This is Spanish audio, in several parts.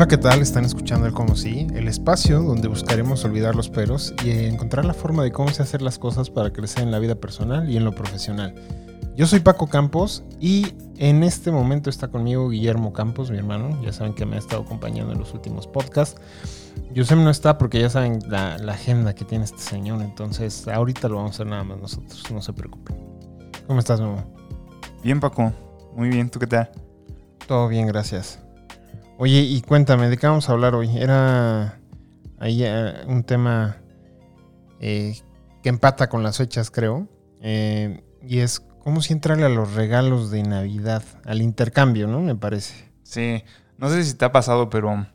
Hola, ¿qué tal? Están escuchando el Como Si, el espacio donde buscaremos olvidar los peros y encontrar la forma de cómo se hacer las cosas para crecer en la vida personal y en lo profesional. Yo soy Paco Campos y en este momento está conmigo Guillermo Campos, mi hermano. Ya saben que me ha estado acompañando en los últimos podcasts. Yusem no está porque ya saben la, la agenda que tiene este señor, entonces ahorita lo vamos a hacer nada más nosotros, no se preocupen. ¿Cómo estás, mamá? Bien, Paco. Muy bien, ¿tú qué tal? Todo bien, gracias. Oye, y cuéntame, ¿de qué vamos a hablar hoy? Era ahí eh, un tema eh, que empata con las fechas, creo. Eh, y es cómo si entrarle a los regalos de Navidad, al intercambio, ¿no? Me parece. Sí, no sé si te ha pasado, pero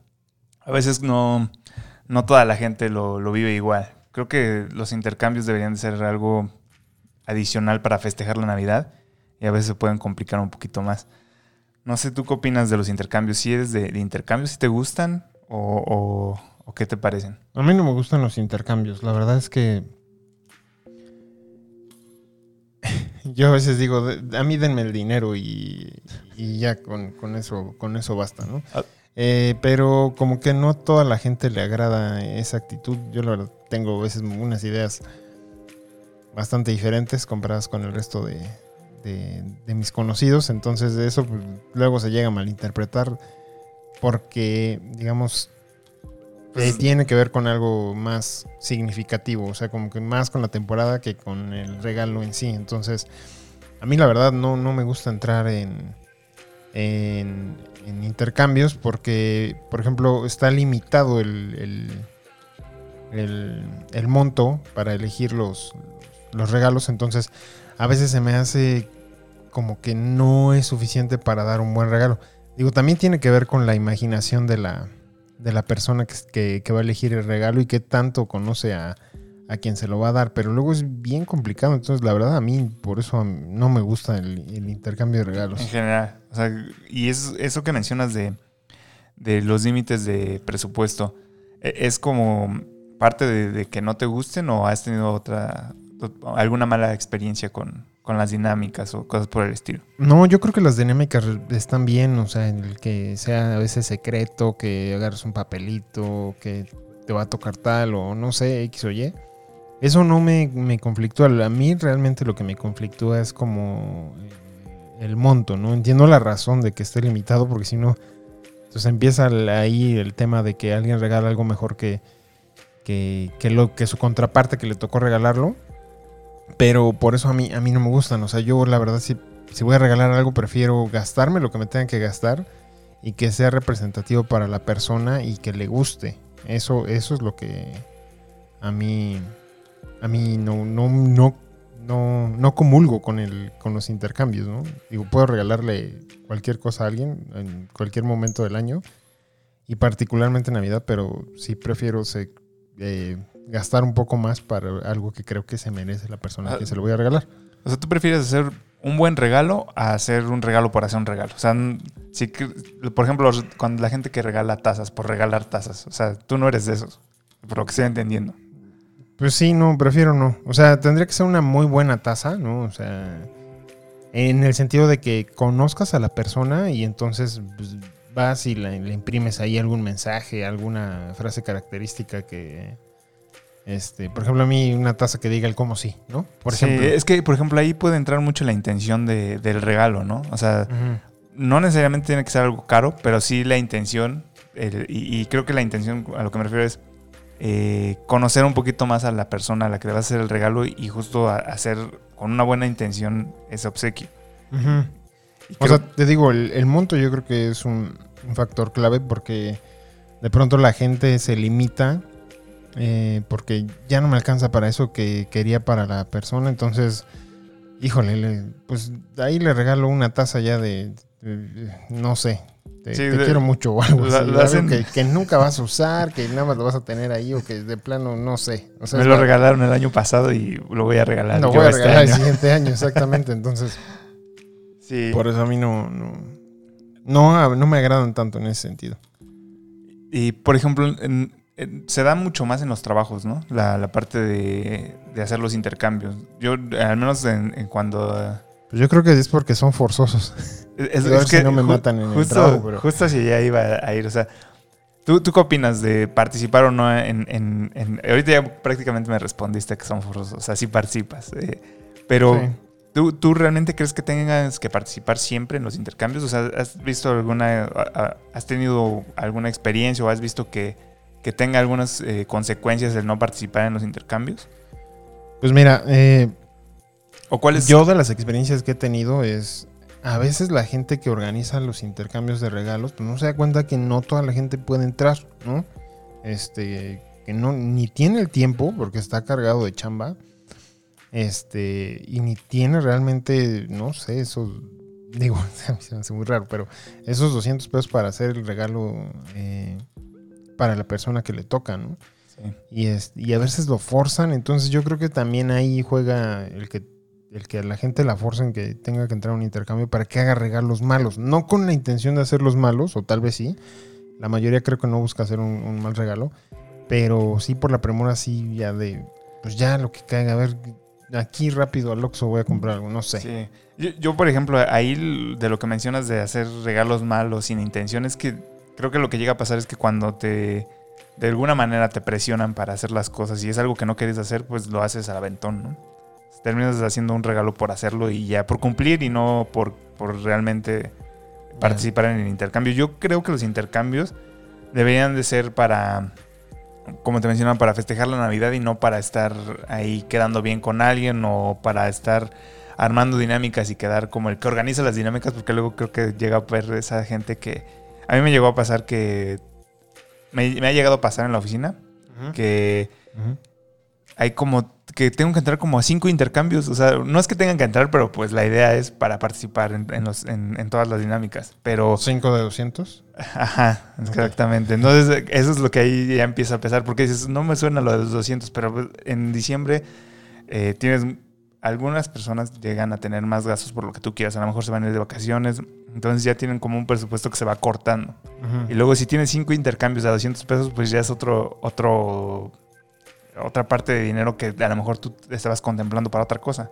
a veces no, no toda la gente lo, lo vive igual. Creo que los intercambios deberían de ser algo adicional para festejar la Navidad y a veces se pueden complicar un poquito más. No sé, ¿tú qué opinas de los intercambios? ¿Si eres de, de intercambios, si te gustan o, o- o qué te parecen? A mí no me gustan los intercambios. La verdad es que. Yo a veces digo, "De- a mí denme el dinero y, y ya con, con eso, con eso basta, ¿no? Ah. Eh, pero como que no toda la gente le agrada esa actitud. Yo la verdad tengo a veces unas ideas bastante diferentes comparadas con el resto de, de- de mis conocidos. Entonces de eso pues, luego se llega a malinterpretar porque, digamos, eh, Pues- tiene que ver con algo más significativo, o sea, como que más con la temporada que con el regalo en sí. Entonces, a mí la verdad no, no me gusta entrar en, en, en intercambios porque, por ejemplo, está limitado el, el, el- el monto para elegir los, los regalos. Entonces, a veces se me hace como que no es suficiente para dar un buen regalo. Digo, también tiene que ver con la imaginación de la, de la persona que, que- va a elegir el regalo y qué tanto conoce a, a quien se lo va a dar. Pero luego es bien complicado. Entonces, la verdad, a mí por eso no me gusta el, el intercambio de regalos. En general. O sea, y es, eso que mencionas de, de los límites de presupuesto, ¿e- ¿es como parte de, de que no te gusten o has tenido otra alguna mala experiencia con, con las dinámicas o cosas por el estilo? No, yo creo que las dinámicas están bien. O sea, el que sea a veces secreto, que agarres un papelito, que te va a tocar tal o no sé, X o Y. Eso no me, me conflictúa. A mí realmente lo que me conflictúa es como eh, el monto, ¿no? Entiendo la razón de que esté limitado porque si no, entonces empieza ahí el tema de que alguien regala algo mejor que, que, que lo, que su contraparte que le tocó regalarlo. Pero por eso a mí, a mí no me gustan. O sea, yo la verdad si, si voy a regalar algo prefiero gastarme lo que me tengan que gastar y que sea representativo para la persona y que le guste. Eso, eso es lo que a mí, a mí no, no, no, no, no comulgo con, el, con los intercambios, ¿no? Digo, puedo regalarle cualquier cosa a alguien en cualquier momento del año y particularmente en Navidad, pero sí prefiero se- eh, gastar un poco más para algo que creo que se merece la persona a quien se lo voy a regalar. O sea, ¿tú prefieres hacer un buen regalo a hacer un regalo por hacer un regalo? O sea, si, que- por ejemplo, cuando la gente que regala tazas por regalar tazas, o sea, tú no eres de esos, por lo que estoy entendiendo. Pues sí, no, prefiero no. O sea, tendría que ser una muy buena taza, ¿no? O sea, en el sentido de que conozcas a la persona y entonces pues, vas y le imprimes ahí algún mensaje, alguna frase característica que, este, por ejemplo, a mí una taza que diga el cómo sí, ¿no? Por Sí, ejemplo. es que, por ejemplo, ahí puede entrar mucho la intención de- del regalo, ¿no? O sea, no necesariamente tiene que ser algo caro, pero sí la intención, el- y, y creo que la intención a lo que me refiero es eh, conocer un poquito más a la persona a la que le vas a hacer el regalo y justo a- hacer con una buena intención ese obsequio. O creo- sea, te digo, el, el monto yo creo que es un, un factor clave porque de pronto la gente se limita eh, porque ya no me alcanza para eso que quería para la persona. Entonces, híjole, le- pues ahí le regalo una taza ya de, de- no sé, te, Sí, te de- quiero mucho o algo la- así, algo que, que nunca vas a usar, que nada más lo vas a tener ahí o que de plano no sé. O sea, me lo la- regalaron el año pasado y lo voy a regalar. Lo voy a este regalar el siguiente año, exactamente. Entonces, Sí. por eso a mí no, no, no, no me agradan tanto en ese sentido. Y por ejemplo, en- se da mucho más en los trabajos, ¿no? La, la parte de, de hacer los intercambios. Yo, al menos en, en cuando... Pues yo creo que es porque son forzosos. Es, si no me matan en el justo, trabajo, pero- Justo hacia allá iba a ir. O sea, ¿Tú, ¿Tú qué opinas de participar o no en, en- en- Ahorita ya prácticamente me respondiste que son forzosos, o sea, sí participas. eh, pero, Sí. ¿tú, ¿tú realmente crees que tengas que participar siempre en los intercambios? O sea, ¿has visto alguna... ¿Has tenido alguna experiencia o has visto que, que tenga algunas eh, consecuencias el no participar en los intercambios? Pues mira, eh, ¿O cuáles yo de las experiencias que he tenido es... A veces la gente que organiza los intercambios de regalos, pues no se da cuenta que no toda la gente puede entrar, ¿no? Este, que no, ni tiene el tiempo porque está cargado de chamba. Este, y ni tiene realmente, no sé, esos, digo, se me hace muy raro, pero esos 200 pesos para hacer el regalo eh, para la persona que le toca, ¿no? Sí. Y, es, y a veces lo forzan, entonces yo creo que también ahí juega el que, el que a la gente la forcen que tenga que entrar a un intercambio para que haga regalos malos, no con la intención de hacerlos malos, o tal vez sí, la mayoría creo que no busca hacer un, un mal regalo, pero sí por la premura, sí ya de, pues ya lo que caiga, a ver, aquí rápido al Oxxo voy a comprar algo, no sé. Sí. Yo, yo, por ejemplo, ahí de lo que mencionas de hacer regalos malos sin intención, es que creo que lo que llega a pasar es que cuando te, de alguna manera te presionan para hacer las cosas y es algo que no quieres hacer, pues lo haces al aventón, ¿no? Terminas haciendo un regalo por hacerlo y ya por cumplir y no por, por realmente participar en el intercambio. Yo creo que los intercambios deberían de ser para, como te mencionaba, para festejar la Navidad y no para estar ahí quedando bien con alguien o para estar armando dinámicas y quedar como el que organiza las dinámicas, porque luego creo que llega a ver esa gente que... A mí me llegó a pasar que... Me, me ha llegado a pasar en la oficina que hay como que tengo que entrar como a cinco intercambios. O sea, no es que tengan que entrar, pero pues la idea es para participar en, en los, en, en todas las dinámicas. Pero, ¿Cinco de 200? ajá, exactamente. Entonces, eso es lo que ahí ya empieza a pesar, porque dices, no me suena lo de los 200, pero pues, en diciembre eh, tienes. Algunas personas llegan a tener más gastos por lo que tú quieras. A lo mejor se van a ir de vacaciones. Entonces ya tienen como un presupuesto que se va cortando. Y luego si tienes cinco intercambios a 200 pesos, pues ya es otro, otro, otra parte de dinero que a lo mejor tú estabas contemplando para otra cosa.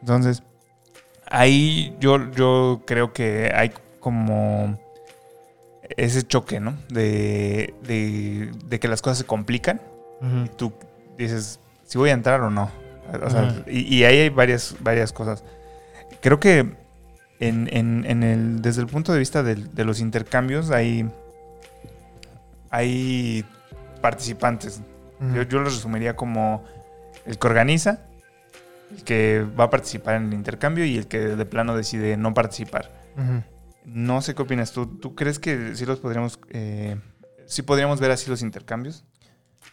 Entonces, ahí yo, yo creo que hay como ese choque, ¿no? De, de, de que las cosas se complican. Ujú. Tú dices, si voy a entrar o no. O sea, Ujú. y, y ahí hay varias, varias cosas. Creo que en, en- en el, desde el punto de vista del- de, los intercambios hay, hay participantes. Yo, yo los resumiría como el que organiza, el que va a participar en el intercambio y el que de plano decide no participar. No sé qué opinas tú. ¿Tú crees que sí los podríamos, eh, sí podríamos ver así los intercambios?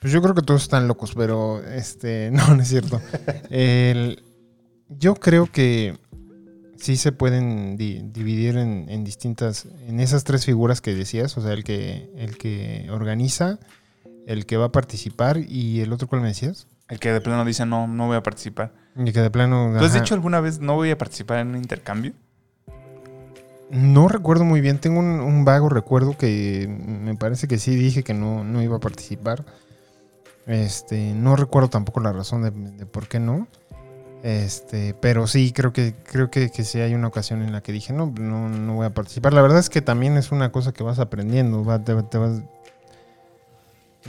Pues yo creo que todos están locos, pero este, no, no es cierto. El- yo creo que sí se pueden di- dividir en, en distintas, en esas tres figuras que decías, o sea, el que, el que organiza, el que va a participar y el otro, ¿cuál me decías? El que de plano dice no, no voy a participar. Y que de plano... ¿Tú has ajá. dicho alguna vez no voy a participar en un intercambio? No recuerdo muy bien, tengo un, un vago recuerdo que me parece que sí dije que no, no iba a participar. Este, no recuerdo tampoco la razón de, por qué no. Este, pero sí, creo que, creo que, que sí hay una ocasión en la que dije, no, no, no voy a participar. La verdad es que también es una cosa que vas aprendiendo.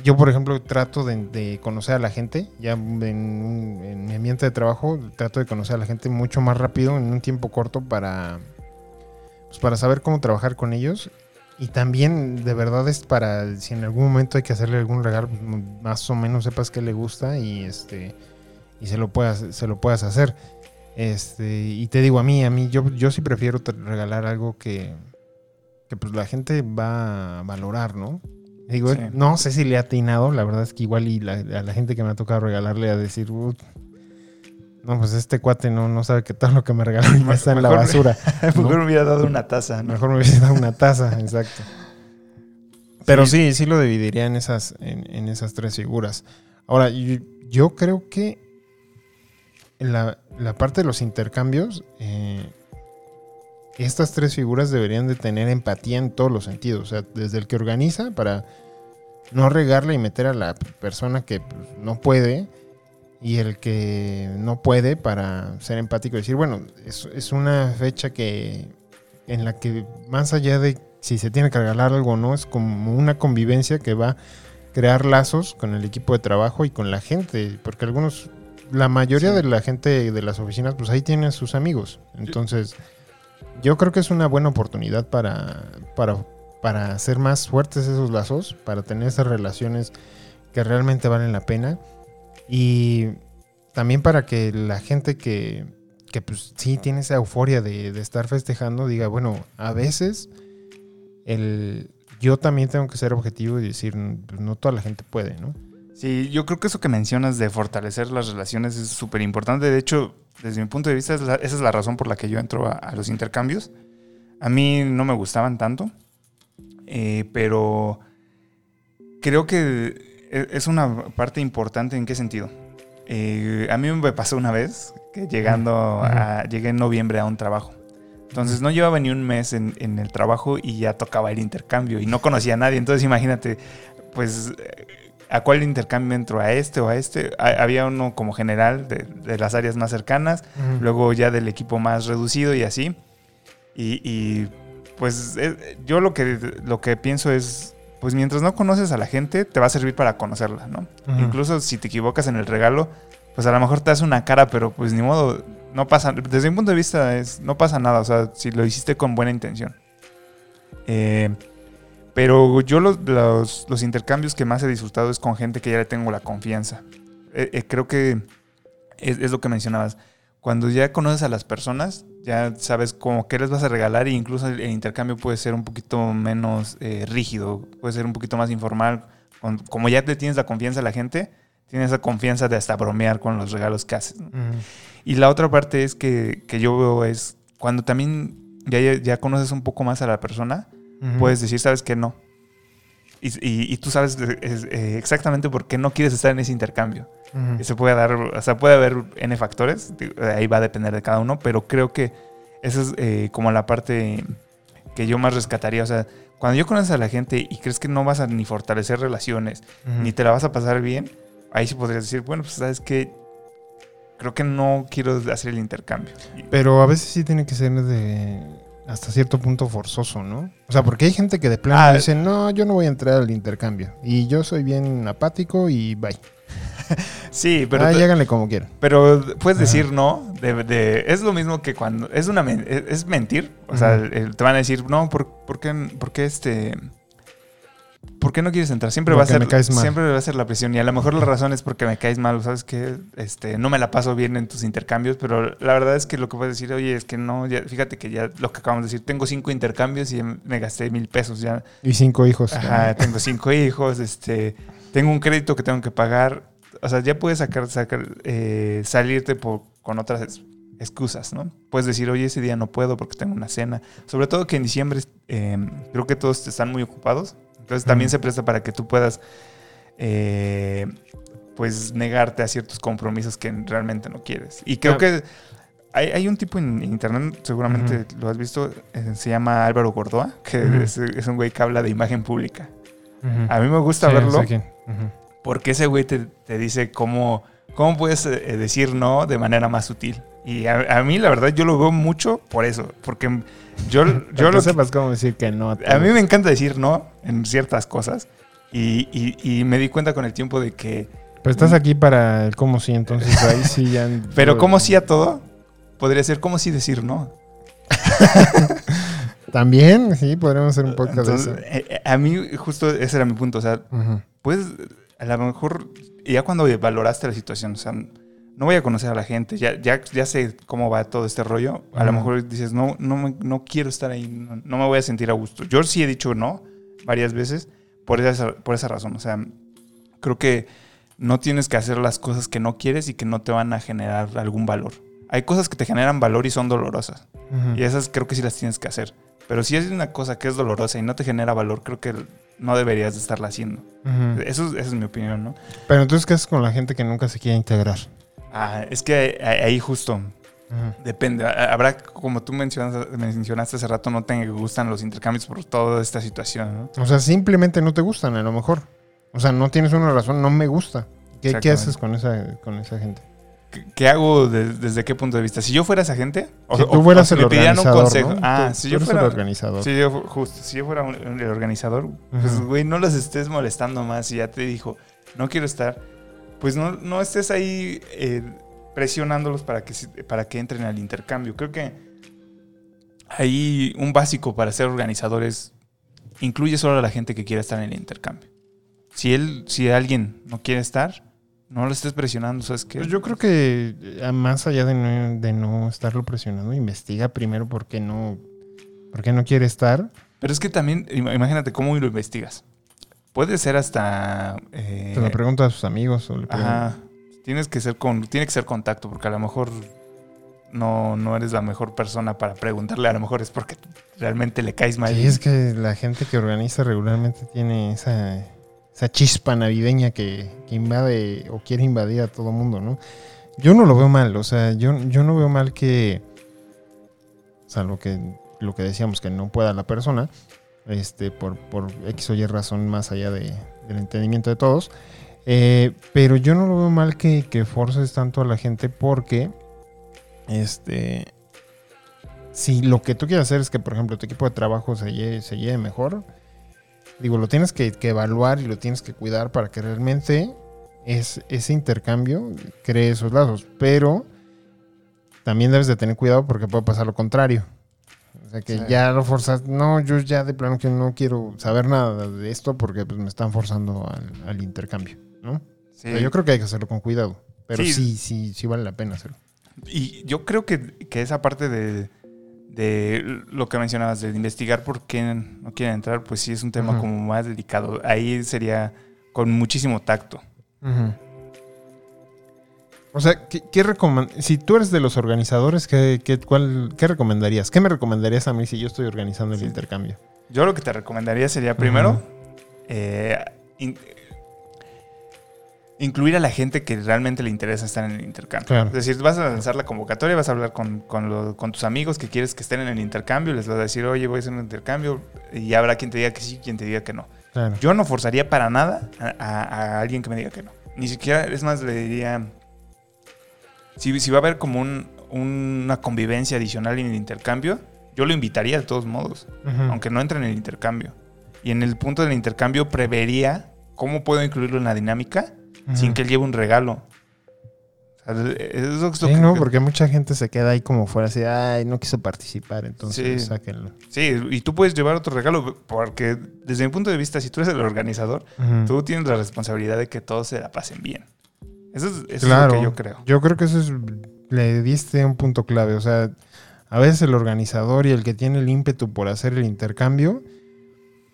Yo, por ejemplo, trato de, conocer a la gente. Ya en mi ambiente de trabajo, trato de conocer a la gente mucho más rápido, en un tiempo corto, para, pues, para saber cómo trabajar con ellos. Y también, de verdad, es para si en algún momento hay que hacerle algún regalo, más o menos sepas qué le gusta y este y se lo puedas, se lo puedas hacer. Este, y te digo, a mí, a mí, yo, yo sí prefiero regalar algo que, que pues la gente va a valorar, ¿no? Digo, Sí. no sé si le ha atinado, la verdad es que igual y la- a la gente que me ha tocado regalarle a decir, "Ut, no, pues este cuate no, no sabe qué tal lo que me regaló y ya está en la basura. Mejor me hubiera dado una taza, ¿no? Mejor me hubiese dado una taza, exacto. Pero sí, sí lo dividiría en esas, en, en esas tres figuras. Ahora, yo, yo creo que la, la parte de los intercambios, eh, estas tres figuras deberían de tener empatía en todos los sentidos. O sea, desde el que organiza para no regarle y meter a la persona que pues, no puede y el que no puede para ser empático y decir, bueno, es, es una fecha que en la que más allá de si se tiene que regalar algo o no, es como una convivencia que va a crear lazos con el equipo de trabajo y con la gente, porque algunos, la mayoría Sí. de la gente de las oficinas, pues ahí tienen sus amigos. Entonces, yo creo que es una buena oportunidad para, para, para hacer más fuertes esos lazos, para tener esas relaciones que realmente valen la pena y también para que la gente que, que pues sí tiene esa euforia de, estar festejando diga, bueno, a veces el, yo también tengo que ser objetivo y decir, pues no toda la gente puede, ¿no? Sí, yo creo que eso que mencionas de fortalecer las relaciones es súper importante. De hecho, desde mi punto de vista, esa es la razón por la que yo entro a, los intercambios. A mí no me gustaban tanto, eh, pero creo que es una parte importante. ¿En qué sentido? Eh, a mí me pasó una vez que llegando a, llegué en noviembre a un trabajo. Entonces no llevaba ni un mes en, en el trabajo y ya tocaba el intercambio y no conocía a nadie. Entonces imagínate, pues, eh, ¿a cuál intercambio entro? ¿A este o a este? Ha- había uno como general de, de las áreas más cercanas, luego ya del equipo más reducido y así. Y, y, pues eh, yo lo que, lo que pienso es, pues mientras no conoces a la gente, te va a servir para conocerla, ¿no? Incluso si te equivocas en el regalo, pues a lo mejor te hace una cara, pero pues ni modo, no pasa, desde mi punto de vista es, no pasa nada, o sea, si lo hiciste con buena intención. Eh, pero yo los, los, los intercambios que más he disfrutado es con gente que ya le tengo la confianza. Eh, eh, creo que es, es lo que mencionabas. Cuando ya conoces a las personas, ya sabes como qué les vas a regalar e incluso el, el intercambio puede ser un poquito menos eh, rígido, puede ser un poquito más informal. Con- como ya te tienes la confianza a la gente, tienes esa confianza de hasta bromear con los regalos que haces. Y la otra parte es que, que yo veo es cuando también ya, ya, conoces un poco más a la persona, puedes decir, sabes que no. Y, y- y tú sabes eh, eh, exactamente por qué no quieres estar en ese intercambio. Ujú. Y se puede dar, o sea, puede haber N factores, ahí va a depender de cada uno, pero creo que esa es eh, como la parte que yo más rescataría. O sea, cuando yo conoces a la gente y crees que no vas a ni fortalecer relaciones, Ujú. ni te la vas a pasar bien, ahí sí podrías decir, bueno, pues sabes que creo que no quiero hacer el intercambio. Pero a veces sí tiene que ser de hasta cierto punto forzoso, ¿no? O sea, porque hay gente que de plano Ah, dice, no, yo no voy a entrar al intercambio. Y yo soy bien apático y bye. Sí, pero, ah, lláganle como quieran. pero puedes Ajá. decir no. De, de- es lo mismo que cuando. Es una es, mentir. O sea, te van a decir, no, ¿por, por qué, por qué este. ¿Por qué no quieres entrar? Siempre va a ser me caes mal. siempre va a ser la presión y a lo mejor la razón es porque me caes mal, sabes que este no me la paso bien en tus intercambios, pero la verdad es que lo que puedes decir, oye, es que no, ya, fíjate que ya lo que acabamos de decir, tengo cinco intercambios y me gasté mil pesos, ya Y cinco hijos. Ajá, tengo cinco hijos, este, tengo un crédito que tengo que pagar. O sea, ya puedes sacar, sacar eh, salirte por, con otras ex- excusas, ¿no? Puedes decir, oye, ese día no puedo porque tengo una cena. Sobre todo que en diciembre eh, creo que todos están muy ocupados. Entonces también Ujú. se presta para que tú puedas, eh, pues, negarte a ciertos compromisos que realmente no quieres. Y creo que hay, hay un tipo en internet, seguramente lo has visto, eh, se llama Álvaro Gordoa, que es, es un güey que habla de imagen pública. A mí me gusta Sí, verlo porque ese güey te, te dice cómo, cómo puedes eh, decir no de manera más sutil. Y a, a mí, la verdad, yo lo veo mucho por eso. Porque yo, yo lo sepas cómo decir que no. a mí me encanta decir no en ciertas cosas. Y, y- y me di cuenta con el tiempo de que. Pero estás aquí para el cómo sí, entonces ahí sí ya... Pero como sí a todo, podría ser como sí decir no. También, sí, podríamos hacer un podcast Entonces, de eso. eh, eh, a mí, justo ese era mi punto. O sea, pues a lo mejor ya cuando valoraste la situación, o sea, no voy a conocer a la gente, ya, ya, ya sé cómo va todo este rollo, a lo mejor dices, no, no, me- no quiero estar ahí, no, no me voy a sentir a gusto. Yo sí he dicho no varias veces por esa, por esa razón, o sea, creo que no tienes que hacer las cosas que no quieres y que no te van a generar algún valor. Hay cosas que te generan valor y son dolorosas, Ujú. y esas creo que sí las tienes que hacer. Pero si es una cosa que es dolorosa y no te genera valor, creo que no deberías de estarla haciendo. Eso, esa es mi opinión, ¿no? Pero entonces, ¿qué haces con la gente que nunca se quiere integrar? Ah, es que ahí justo depende. Ha- Habrá, como tú mencionas- mencionaste hace rato, no te gustan los intercambios por toda esta situación, ¿no? O sea, simplemente no te gustan, a lo mejor. O sea, no tienes una razón, no me gusta. ¿Qué, haces con esa, con esa gente? ¿qué- ¿qué hago de- desde qué punto de vista? Si yo fuera esa gente, o, Si tú fueras o si el me un consejo. ¿no? Ah, si yo fuera el organizador. Si yo, fu- justo, si yo fuera un- el organizador, pues, güey, no los estés molestando más y ya te dijo, no quiero estar, pues no, no estés ahí eh, presionándolos para que, para que entren al intercambio. Creo que ahí un básico para ser organizador es, incluye solo a la gente que quiera estar en el intercambio. Si él, si alguien no quiere estar, no lo estés presionando, ¿sabes qué? Pues yo creo que eh, más allá de no, de no estarlo presionando, investiga primero por qué no, por qué no quiere estar. Pero es que también, im- imagínate cómo lo investigas. Puede ser hasta... eh, Se lo pregunta a sus amigos. O le Ajá. Tienes que ser con, tiene que ser contacto, porque a lo mejor no, no eres la mejor persona para preguntarle. A lo mejor es porque realmente le caes mal. Sí, es que la gente que organiza regularmente tiene esa, esa chispa navideña que, que invade o quiere invadir a todo mundo, ¿no? Yo no lo veo mal, o sea, yo, yo no veo mal que, salvo que lo que decíamos, que no pueda la persona, este, por, X o Y razón más allá de- del entendimiento de todos, eh, pero yo no lo veo mal que, forces tanto a la gente porque, este, si lo que tú quieres hacer es que, por ejemplo, tu equipo de trabajo se lleve, se lleve mejor, digo, lo tienes que, evaluar y lo tienes que cuidar para que realmente es, ese intercambio cree esos lazos. Pero también debes de tener cuidado porque puede pasar lo contrario. O sea, que Sí. ya lo forzas. No, yo ya de plano que no quiero saber nada de esto porque pues, me están forzando al, al intercambio, ¿no? Sí. Pero yo creo que hay que hacerlo con cuidado. Pero Sí. sí, sí, sí, vale la pena hacerlo. Y yo creo que, que esa parte de, de lo que mencionabas, de investigar por qué no quieren entrar, pues sí es un tema como más delicado. Ahí sería con muchísimo tacto. O sea, ¿qué, qué si tú eres de los organizadores, ¿qué, qué, cuál, ¿qué recomendarías? ¿Qué me recomendarías a mí si yo estoy organizando el Sí. intercambio? Yo lo que te recomendaría sería primero eh, in- incluir a la gente que realmente le interesa estar en el intercambio. Claro. Es decir, vas a lanzar la convocatoria, vas a hablar con, con lo- con tus amigos que quieres que estén en el intercambio, les vas a decir, oye, voy a hacer un intercambio, y habrá quien te diga que sí, quien te diga que no. Claro. Yo no forzaría para nada a, a- a alguien que me diga que no. Ni siquiera, es más, le diría, si, si va a haber como un- una convivencia adicional en el intercambio, yo lo invitaría de todos modos aunque no entre en el intercambio. Y en el punto del intercambio prevería cómo puedo incluirlo en la dinámica sin que él lleve un regalo. O sea, eso es lo Sí, que- no, porque mucha gente se queda ahí como fuera así, ay, no quiso participar, entonces Sí. sáquenlo. Sí, y tú puedes llevar otro regalo, porque desde mi punto de vista, si tú eres el organizador, tú tienes la responsabilidad de que todos se la pasen bien. Eso es, eso claro, es lo que yo creo. Yo creo que eso es, le diste un punto clave, o sea, a veces el organizador y el que tiene el ímpetu por hacer el intercambio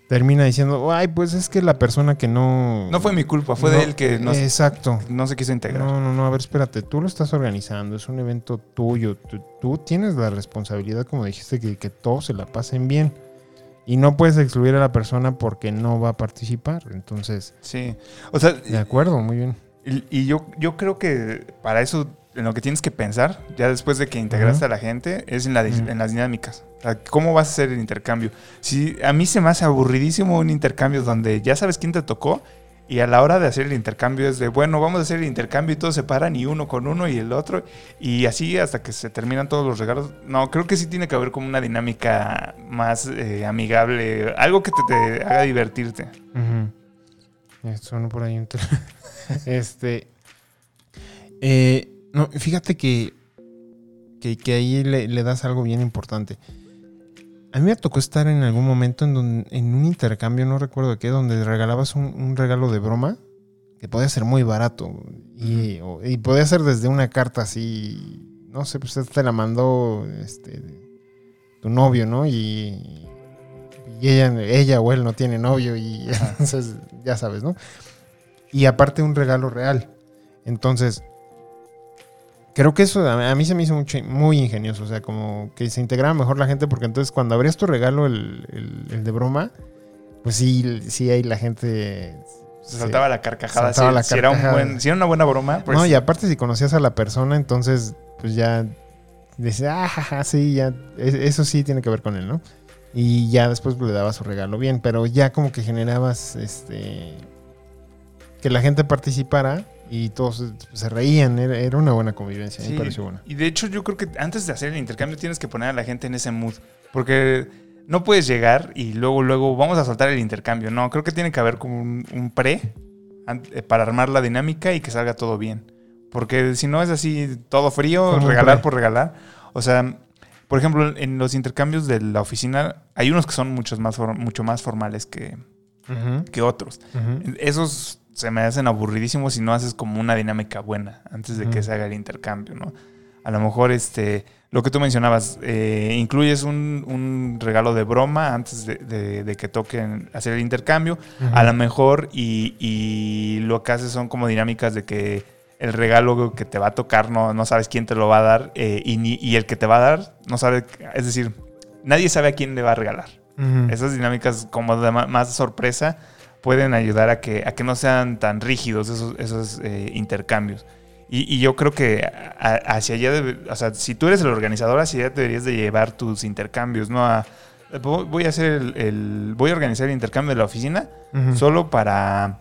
termina diciendo, ay, pues es que la persona que no... No fue mi culpa, fue de no- él que no, Exacto. no se quiso integrar. No, no, no, a ver, espérate, tú lo estás organizando, es un evento tuyo, tú, tú tienes la responsabilidad, como dijiste, que, que todos se la pasen bien. Y no puedes excluir a la persona porque no va a participar. Entonces, Sí. O sea, de acuerdo, muy bien. Y, y yo, yo creo que para eso, en lo que tienes que pensar, ya después de que integraste a la gente, es en, la, Ujú. en las dinámicas. O sea, ¿cómo vas a hacer el intercambio? Si, a mí se me hace aburridísimo un intercambio donde ya sabes quién te tocó y a la hora de hacer el intercambio es de, bueno, vamos a hacer el intercambio y todos se paran y uno con uno y el otro y así hasta que se terminan todos los regalos. No, creo que sí tiene que haber como una dinámica más eh, amigable, algo que te, te haga divertirte. Eh, Sonó por ahí un tel- Este. eh, no, fíjate que, que, que ahí le, le das algo bien importante. A mí me tocó estar en algún momento en, donde, en un intercambio, no recuerdo de qué, donde regalabas un, un regalo de broma que podía ser muy barato. Y, o- y podía ser desde una carta así, no sé, pues te la mandó este, tu novio, ¿no? Y, y ella, ella o él no tiene novio y entonces ya sabes, ¿no? Y aparte un regalo real. Entonces, creo que eso a a mí se me hizo mucho- muy ingenioso, o sea, como que se integraba mejor la gente porque entonces cuando abrías tu regalo, el, el- el de broma, pues sí, sí ahí la gente... Se saltaba la carcajada. Saltaba si, la si era un carcajada. buen, si era una buena broma, pues no, y aparte si conocías a la persona, entonces pues ya decías, ah, jaja, sí, ya, es- eso sí tiene que ver con él, ¿no? Y ya después le dabas su regalo bien, pero ya como que generabas este que la gente participara y todos se, se reían, era, era una buena convivencia, Sí, me pareció buena. Y de hecho yo creo que antes de hacer el intercambio tienes que poner a la gente en ese mood. Porque no puedes llegar y luego, luego vamos a soltar el intercambio. No, creo que tiene que haber como un, un pre eh, para armar la dinámica y que salga todo bien. Porque si no es así todo frío, regalar por regalar. O sea, por ejemplo, en los intercambios de la oficina hay unos que son muchos más for- mucho más formales que, que otros. Esos se me hacen aburridísimos si no haces como una dinámica buena antes de que se haga el intercambio, ¿no? A lo mejor, este, lo que tú mencionabas, eh, incluyes un, un regalo de broma antes de, de- de que toquen hacer el intercambio. A lo mejor, y, y lo que haces son como dinámicas de que el regalo que te va a tocar no, no sabes quién te lo va a dar eh, y, ni- y el que te va a dar no sabe, es decir, nadie sabe a quién le va a regalar. Esas dinámicas como de más sorpresa pueden ayudar a que, a que no sean tan rígidos esos, esos eh, intercambios. Y, y yo creo que hacia allá, debe- o sea, si tú eres el organizador, hacia allá deberías de llevar tus intercambios, ¿no? A, voy a hacer el, el- voy a organizar el intercambio de la oficina solo para,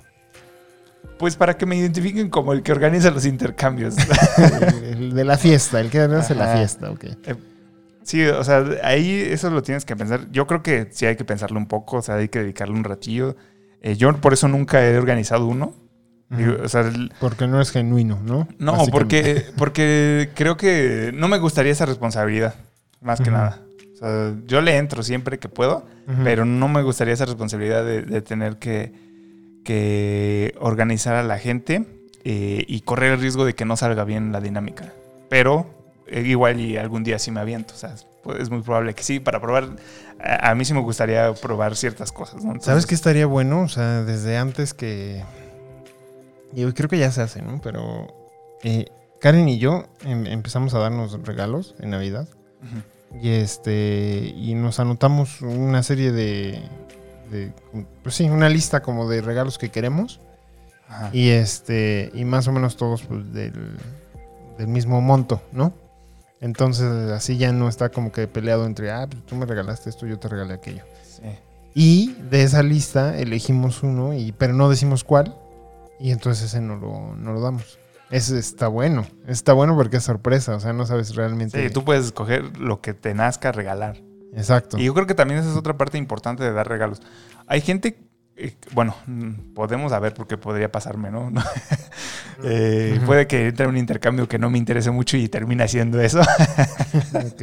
pues para que me identifiquen como el que organiza los intercambios. el, el de la fiesta, el que hace la fiesta, ok. Sí, o sea, ahí eso lo tienes que pensar. Yo creo que sí hay que pensarlo un poco, o sea, hay que dedicarle un ratillo. Eh, yo por eso nunca he organizado uno. Digo, o sea, el- Porque no es genuino, ¿no? no, porque, porque creo que no me gustaría esa responsabilidad, más que nada. O sea, yo le entro siempre que puedo, pero no me gustaría esa responsabilidad de, de tener que, que organizar a la gente eh, y correr el riesgo de que no salga bien la dinámica. Pero eh, igual y algún día sí me aviento. O sea, pues, es muy probable que sí. Para probar, a, a mí sí me gustaría probar ciertas cosas. ¿no? Entonces, ¿Sabes qué estaría bueno? O sea, desde antes que. Yo creo que ya se hace, ¿no? Pero eh, Karen y yo em- empezamos a darnos regalos en Navidad. Y este. Y nos anotamos una serie de. De pues sí, una lista como de regalos que queremos. Ajá. Y este. Y más o menos todos pues, del, del mismo monto, ¿no? Entonces así ya no está como que peleado entre, ah, pues, tú me regalaste esto, yo te regalé aquello. Sí. Y de esa lista elegimos uno, y, pero no decimos cuál. Y entonces ese no lo, no lo damos. Ese está bueno. Está bueno porque es sorpresa. O sea, no sabes realmente. Sí, tú puedes escoger lo que te nazca regalar. Exacto. Y yo creo que también esa es otra parte importante de dar regalos. Hay gente, eh, bueno, podemos saber porque podría pasarme, ¿no? Eh. Puede que entre en un intercambio que no me interese mucho y termine haciendo eso. Ok.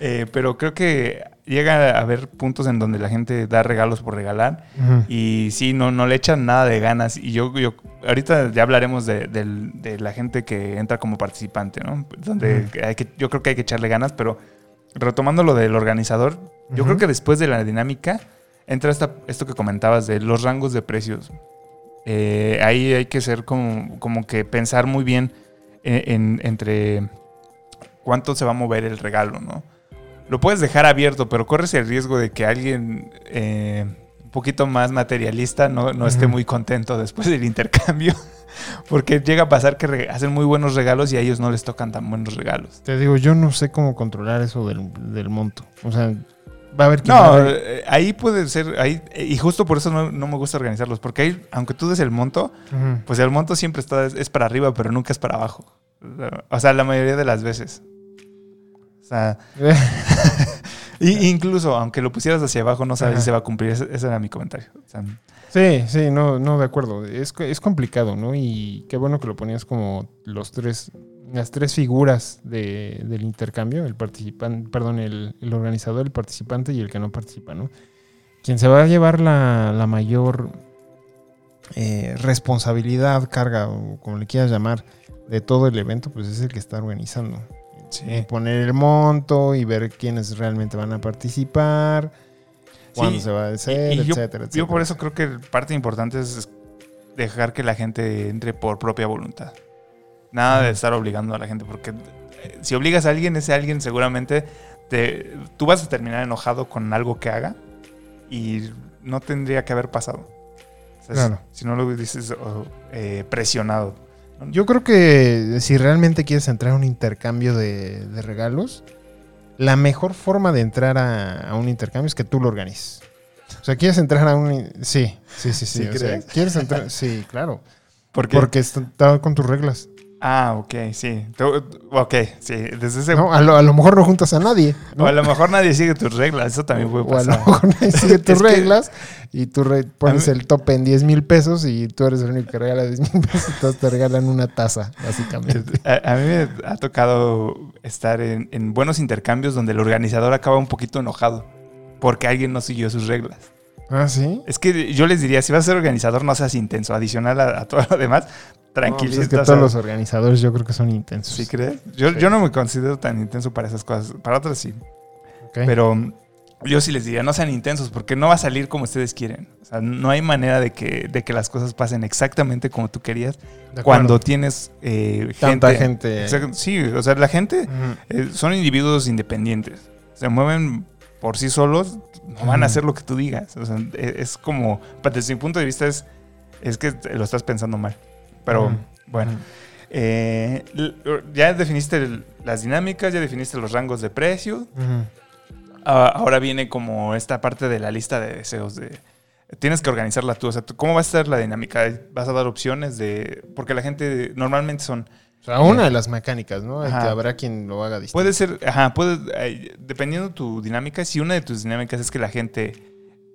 Eh, pero creo que llega a haber puntos en donde la gente da regalos por regalar Ujú. y sí, no, no le echan nada de ganas. Y yo, yo ahorita ya hablaremos de, del- de la gente que entra como participante, ¿no? Donde Ujú. hay que, yo creo que hay que echarle ganas, pero retomando lo del organizador, yo creo que después de la dinámica entra esta, esto que comentabas de los rangos de precios. Eh, ahí hay que ser como, como que pensar muy bien en, en- entre cuánto se va a mover el regalo, ¿no? Lo puedes dejar abierto, pero corres el riesgo de que alguien eh, poquito más materialista no, no esté muy contento después del intercambio. Porque llega a pasar que hacen muy buenos regalos y a ellos no les tocan tan buenos regalos. Te digo, yo no sé cómo controlar eso del, del monto. O sea, va a haber quien No, va a- eh, ahí puede ser, ahí, y justo por eso no, no me gusta organizarlos, porque ahí, aunque tú des el monto, pues el monto siempre está, es para arriba, pero nunca es para abajo. O sea, la mayoría de las veces. O sea, y- incluso aunque lo pusieras hacia abajo, no sabes Ajá. si se va a cumplir. Ese, ese era mi comentario. O sea, Sí, sí, no, no, de acuerdo. Es, es complicado, ¿no? Y qué bueno que lo ponías como los tres, las tres figuras de- del intercambio, el participante, perdón, el, el organizador, el participante y el que no participa, ¿no? Quien se va a llevar la, la mayor eh, responsabilidad, carga, o como le quieras llamar, de todo el evento, pues es el que está organizando. Poner el monto y ver quiénes realmente van a participar, cuándo Sí, se va a hacer, y yo- etcétera, etcétera. Yo por eso creo que parte importante es dejar que la gente entre por propia voluntad. Nada de estar obligando a la gente, porque eh, si obligas a alguien, ese alguien seguramente te, tú vas a terminar enojado con algo que haga y no tendría que haber pasado. O sea, Claro. Si, si no lo dices oh, eh, presionado. Yo creo que si realmente quieres entrar a un intercambio de, de regalos, la mejor forma de entrar a, a un intercambio es que tú lo organices. O sea, quieres entrar a un... Sí, sí, sí, sí. ¿Sí o sea, quieres entrar... Sí, claro. ¿Por qué? Porque está con tus reglas. Ah, ok, sí. Ok, sí. Desde ese... no, a, lo, a, lo, mejor no juntas a nadie. ¿no? O a lo mejor nadie sigue tus reglas. Eso también puede pasar. O a lo mejor nadie sigue tus reglas y tú re pones mí... el tope en 10 mil pesos y tú eres el único que regala 10 mil pesos. Entonces te regalan una taza, básicamente. A, a, mí me ha tocado estar en, en buenos intercambios donde el organizador acaba un poquito enojado porque alguien no siguió sus reglas. Ah, sí. Es que yo les diría, si vas a ser organizador, no seas intenso. Adicional a, a todo lo demás, tranquilo. No, pues es que todos los organizadores yo creo que son intensos. ¿Sí crees? Yo, sí. yo no me considero tan intenso para esas cosas. Para otras sí. Okay. Pero yo sí les diría, no sean intensos porque no va a salir como ustedes quieren. O sea, no hay manera de que, de que las cosas pasen exactamente como tú querías cuando tienes eh, Tanta gente. Sí, o sea, la gente uh -huh. eh, son individuos independientes. Se mueven por sí solos, no van a hacer lo que tú digas. O sea, es como, desde mi punto de vista, es, es que lo estás pensando mal. Pero mm. bueno, mm. Eh, ya definiste las dinámicas, ya definiste los rangos de precio. Mm. Ahora viene como esta parte de la lista de deseos de... Tienes que organizarla tú. O sea, ¿cómo va a ser la dinámica? ¿Vas a dar opciones de...? Porque la gente normalmente son... O sea, una de las mecánicas, ¿no? Que habrá quien lo haga distinto. Puede ser, ajá, puede, eh, dependiendo de tu dinámica, si una de tus dinámicas es que la gente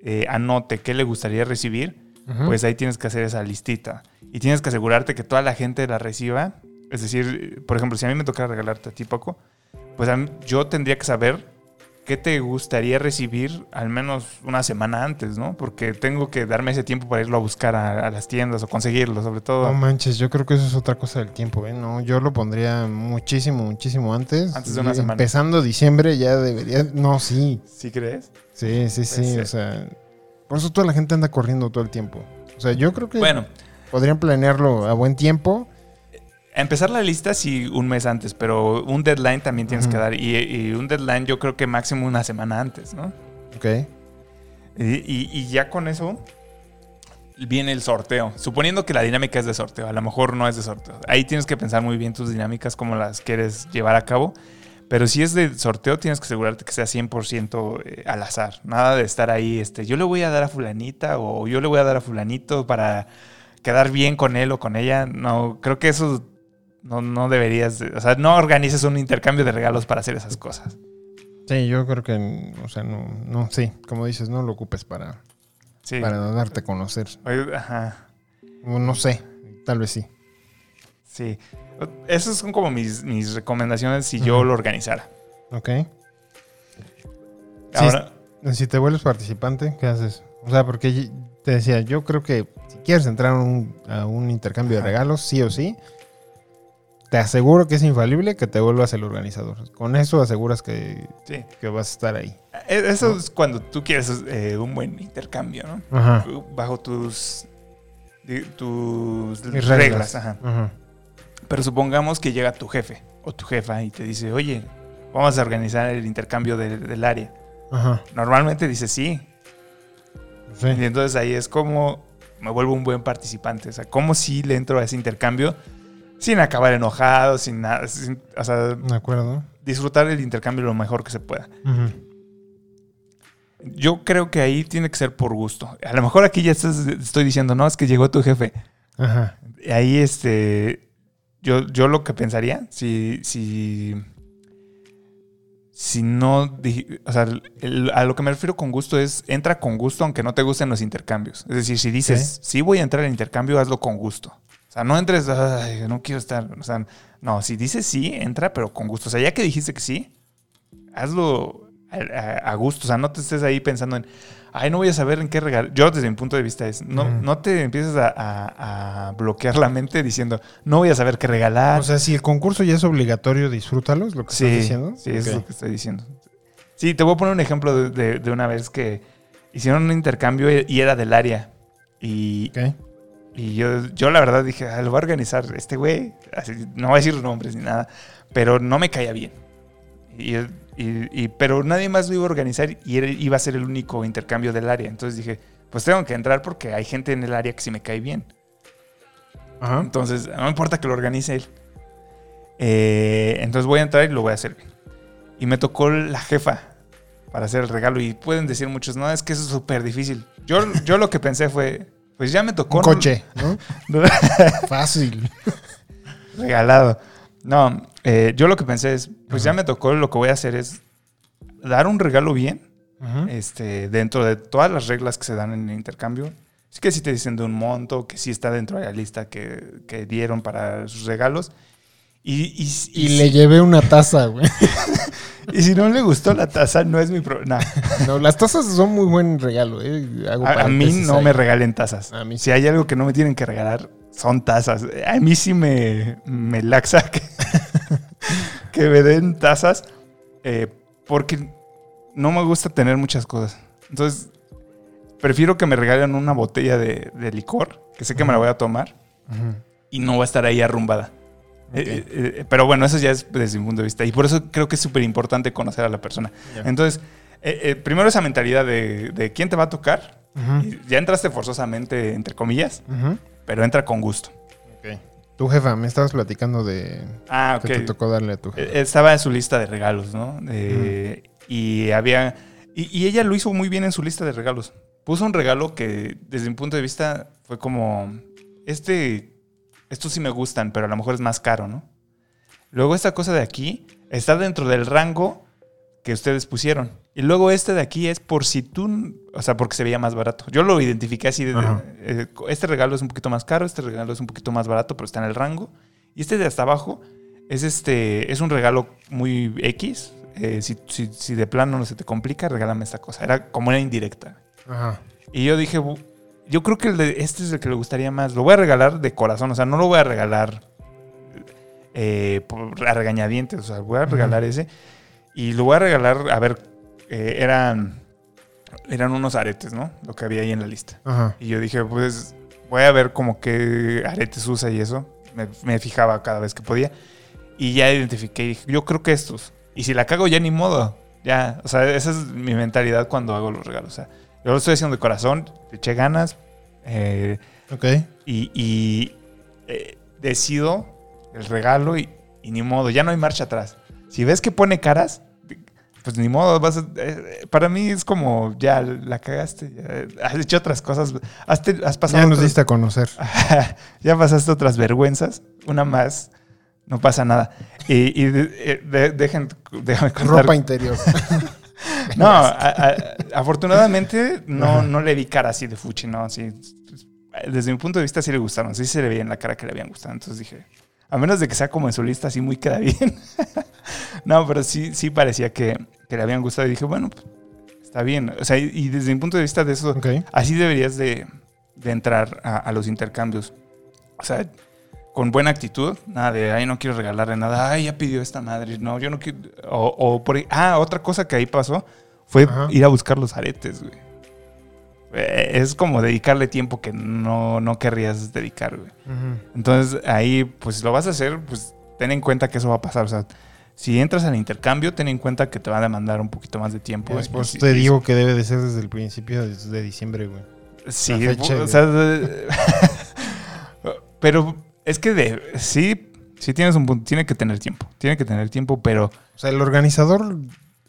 eh, anote qué le gustaría recibir, uh -huh. pues ahí tienes que hacer esa listita. Y tienes que asegurarte que toda la gente la reciba. Es decir, por ejemplo, si a mí me tocara regalarte a ti, Paco, pues yo tendría que saber qué te gustaría recibir al menos una semana antes, ¿no? Porque tengo que darme ese tiempo para irlo a buscar a, a, las tiendas o conseguirlo, sobre todo. No manches, yo creo que eso es otra cosa del tiempo, ¿eh? No, yo lo pondría muchísimo, muchísimo antes. Antes de una semana. Empezando diciembre ya debería... No, sí. ¿Sí crees? Sí, sí, sí. O sea, por eso toda la gente anda corriendo todo el tiempo. O sea, yo creo que... Bueno. Podrían planearlo a buen tiempo. Empezar la lista sí un mes antes, pero un deadline también tienes uh -huh. que dar. Y, y, un deadline yo creo que máximo una semana antes, ¿no? Ok. Y, y, y, ya con eso viene el sorteo. Suponiendo que la dinámica es de sorteo, a lo mejor no es de sorteo. Ahí tienes que pensar muy bien tus dinámicas, cómo las quieres llevar a cabo. Pero si es de sorteo, tienes que asegurarte que sea 100% eh, al azar. Nada de estar ahí, este, yo le voy a dar a fulanita o yo le voy a dar a fulanito para quedar bien con él o con ella. No, creo que eso no, no deberías, o sea, no organices un intercambio de regalos para hacer esas cosas. Sí, yo creo que, o sea, no, no, sí, como dices, no lo ocupes para, sí. para darte a conocer. Ajá. No sé, tal vez sí. Sí, esas son como mis, mis recomendaciones si uh -huh. yo lo organizara. Ok. Ahora, si, si te vuelves participante, ¿qué haces? O sea, porque te decía, yo creo que si quieres entrar a un, a un intercambio de regalos, sí o sí, te aseguro que es infalible que te vuelvas el organizador. Con eso aseguras que, sí. que vas a estar ahí. E, eso ¿no? es cuando tú quieres eh, un buen intercambio, ¿no? Ajá. Bajo tus, tus reglas. reglas. Ajá. Ajá. Pero supongamos que llega tu jefe o tu jefa y te dice, oye, vamos a organizar el intercambio de, del área. Ajá. Normalmente dice sí. sí. Y entonces ahí es como me vuelvo un buen participante. O sea, como si le entro a ese intercambio sin acabar enojado, sin nada. Sin, o sea, de acuerdo. disfrutar el intercambio lo mejor que se pueda. Uh -huh. Yo creo que ahí tiene que ser por gusto. A lo mejor aquí ya estás, estoy diciendo, no, es que llegó tu jefe. Ajá. Ahí, este, yo, yo lo que pensaría, si, si, si no, o sea, el, a lo que me refiero con gusto es, entra con gusto aunque no te gusten los intercambios. Es decir, si dices, sí, sí voy a entrar al intercambio, hazlo con gusto. O sea, no entres, ay, no quiero estar. O sea, no, si dices sí, entra, pero con gusto. O sea, ya que dijiste que sí, hazlo a, a, gusto. O sea, no te estés ahí pensando en, ay, no voy a saber en qué regalar. Yo, desde mi punto de vista, es, no, mm. no te empieces a, a, a, bloquear la mente diciendo, no voy a saber qué regalar. O sea, si el concurso ya es obligatorio, disfrútalo, es lo que sí, estás diciendo. Sí, okay. es lo que estoy diciendo. Sí, te voy a poner un ejemplo de, de, de una vez que hicieron un intercambio y era del área. Y. Okay y yo, yo la verdad dije, ah, lo voy a organizar este güey. Así, no voy a decir nombres ni nada, pero no me caía bien. Y, y, y, pero nadie más lo iba a organizar y era, iba a ser el único intercambio del área. Entonces dije, pues tengo que entrar porque hay gente en el área que sí me cae bien. Ajá. Entonces, no me importa que lo organice él. Eh, entonces voy a entrar y lo voy a hacer bien. Y me tocó la jefa para hacer el regalo. Y pueden decir muchos, no, es que eso es súper difícil. Yo, yo lo que pensé fue, Pues ya me tocó. Un coche, ¿no? Fácil. Regalado. No, eh, yo lo que pensé es, pues ya me tocó, lo que voy a hacer es dar un regalo bien, Ujú. este, dentro de todas las reglas que se dan en el intercambio. Sí que sí te dicen de un monto, que sí está dentro de la lista que, que dieron para sus regalos. Y, y, Y, y le si, llevé una taza, güey. y si no le gustó la taza, no es mi problema. No, las tazas son muy buen regalo, ¿eh? Hago A, a mí no ahí. me regalen tazas. A mí sí. Si hay algo que no me tienen que regalar, son tazas. A mí sí me, me laxa que, que me den tazas eh, porque no me gusta tener muchas cosas. Entonces, prefiero que me regalen una botella de, de licor, que sé que me la voy a tomar y no va a estar ahí arrumbada. Eh, eh, pero bueno, eso ya es desde mi punto de vista. Y por eso creo que es súper importante conocer a la persona. Entonces, primero esa mentalidad de, de quién te va a tocar. Ya entraste forzosamente, entre comillas, pero entra con gusto. Ok. Tu jefa, me estabas platicando de Ah, ok. que te tocó darle a tu jefa. Eh, Estaba en su lista de regalos, ¿no? Eh, Y había. Y, y ella lo hizo muy bien en su lista de regalos. Puso un regalo que, desde mi punto de vista, fue como. Este. Estos sí me gustan, pero a lo mejor es más caro, ¿no? Luego, esta cosa de aquí está dentro del rango que ustedes pusieron. Y luego, este de aquí es por si tú. O sea, porque se veía más barato. Yo lo identifiqué así. de- eh, este regalo es un poquito más caro, este regalo es un poquito más barato, pero está en el rango. Y este de hasta abajo es este es un regalo muy X. Eh, si, si- si de plano no se te complica, regálame esta cosa. Era como una indirecta. Ajá. Y yo dije, "Bu- yo creo que el de- este es el que le gustaría más. Lo voy a regalar de corazón. O sea, no lo voy a regalar eh, por, a regañadientes. O sea, voy a regalar ese. Y lo voy a regalar, a ver, eh, eran, eran unos aretes, ¿no? Lo que había ahí en la lista. Ajá. Y yo dije, pues voy a ver como qué aretes usa y eso. Me, me fijaba cada vez que podía. Y ya identifiqué y dije, yo creo que estos. Y si la cago, ya ni modo. Ya, o sea, esa es mi mentalidad cuando hago los regalos. O sea, yo lo estoy haciendo de corazón, le eché ganas eh, Ok. y, y, eh, decido el regalo y, y ni modo, ya no hay marcha atrás. Si ves que pone caras, pues ni modo, vas a- eh, para mí es como, ya la cagaste, ya has hecho otras cosas, has, te- has pasado Ya nos diste a conocer. ya pasaste otras vergüenzas, una más, no pasa nada. Y, y de- eh, de- dejen, déjame contar. Ropa interior. No, a- a- afortunadamente no, no le vi cara así de fuchi, no. Desde mi punto de vista sí le gustaron, sí se le veía en la cara que le habían gustado. Entonces dije, a menos de que sea como en su lista, así muy queda bien. no, pero sí, sí parecía que, que le habían gustado y dije, bueno, pues, está bien. O sea, y, y desde mi punto de vista de eso, así deberías de, de entrar a, a los intercambios. O sea, con buena actitud, nada de, ay, no quiero regalarle nada, ay, ya pidió esta madre, no, yo no quiero. O, o por ahí- ah, otra cosa que ahí pasó fue Ajá. ir a buscar los aretes, güey. Eh, Es como dedicarle tiempo que no, no querrías dedicar, güey. Entonces ahí, pues lo vas a hacer, pues ten en cuenta que eso va a pasar. O sea, si entras al intercambio, ten en cuenta que te va a demandar un poquito más de tiempo. Y- te digo que debe de ser desde el principio de, diciembre, güey. Sí, fecha, o sea, pero es que de, sí, sí tienes un punto, tiene que tener tiempo, tiene que tener tiempo, pero O sea, el organizador.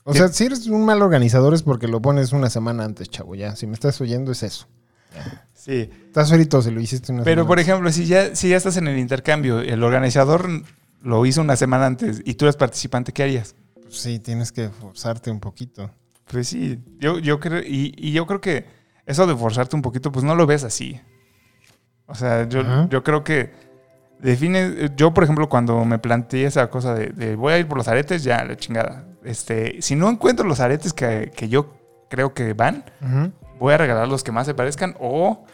O sea, si eres un mal organizador es porque lo pones una semana antes, chavo. Ya, si me estás oyendo es eso. sí. Estás solito si lo hiciste una Pero semana por antes. ejemplo, si ya, si ya estás en el intercambio, el organizador lo hizo una semana antes y tú eres participante, ¿qué harías? Pues sí, tienes que forzarte un poquito. Pues sí, yo, yo creo, y, y yo creo que eso de forzarte un poquito, pues no lo ves así. O sea, yo, Ajá. yo creo que define, yo por ejemplo cuando me planteé esa cosa de, de voy a ir por los aretes, ya la chingada. Este, si no encuentro los aretes que, que yo creo que van, voy a regalar los que más se parezcan o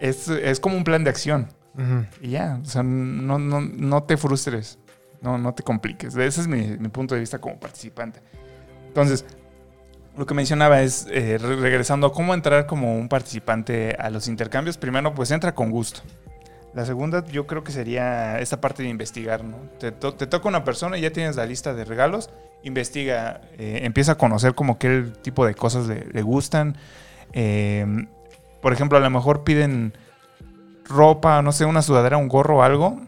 es, es como un plan de acción. Y ya, o sea, no, no, no te frustres, no, no te compliques. Ese es mi, mi punto de vista como participante. Entonces, lo que mencionaba es, eh, re- regresando a cómo entrar como un participante a los intercambios, primero pues entra con gusto. La segunda yo creo que sería esta parte de investigar, ¿no? Te, te toca una persona y ya tienes la lista de regalos, investiga, eh, empieza a conocer como qué tipo de cosas le, gustan. Eh, por ejemplo, a lo mejor piden ropa, no sé, una sudadera, un gorro o algo,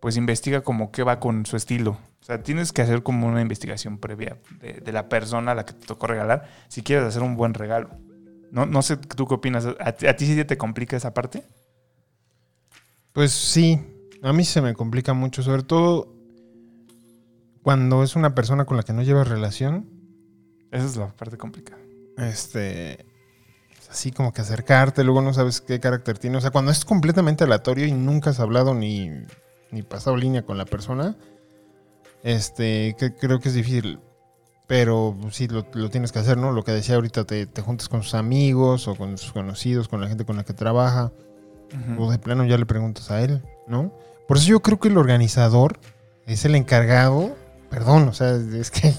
pues investiga como qué va con su estilo. O sea, tienes que hacer como una investigación previa de, la persona a la que te tocó regalar si quieres hacer un buen regalo. No, no sé, ¿tú qué opinas? ¿A, ti- a ti sí te complica esa parte? Pues sí, a mí se me complica mucho, sobre todo cuando es una persona con la que no llevas relación. Esa es la parte complicada. Este, así como que acercarte, luego no sabes qué carácter tiene. O sea, cuando es completamente aleatorio y nunca has hablado ni, ni pasado línea con la persona, este, que, creo que es difícil. Pero sí, lo, lo, tienes que hacer, ¿no? Lo que decía ahorita, te, te juntas con sus amigos o con sus conocidos, con la gente con la que trabaja. Uh -huh. O de plano ya le preguntas a él, ¿no? Por eso yo creo que el organizador es el encargado. Perdón, o sea, es que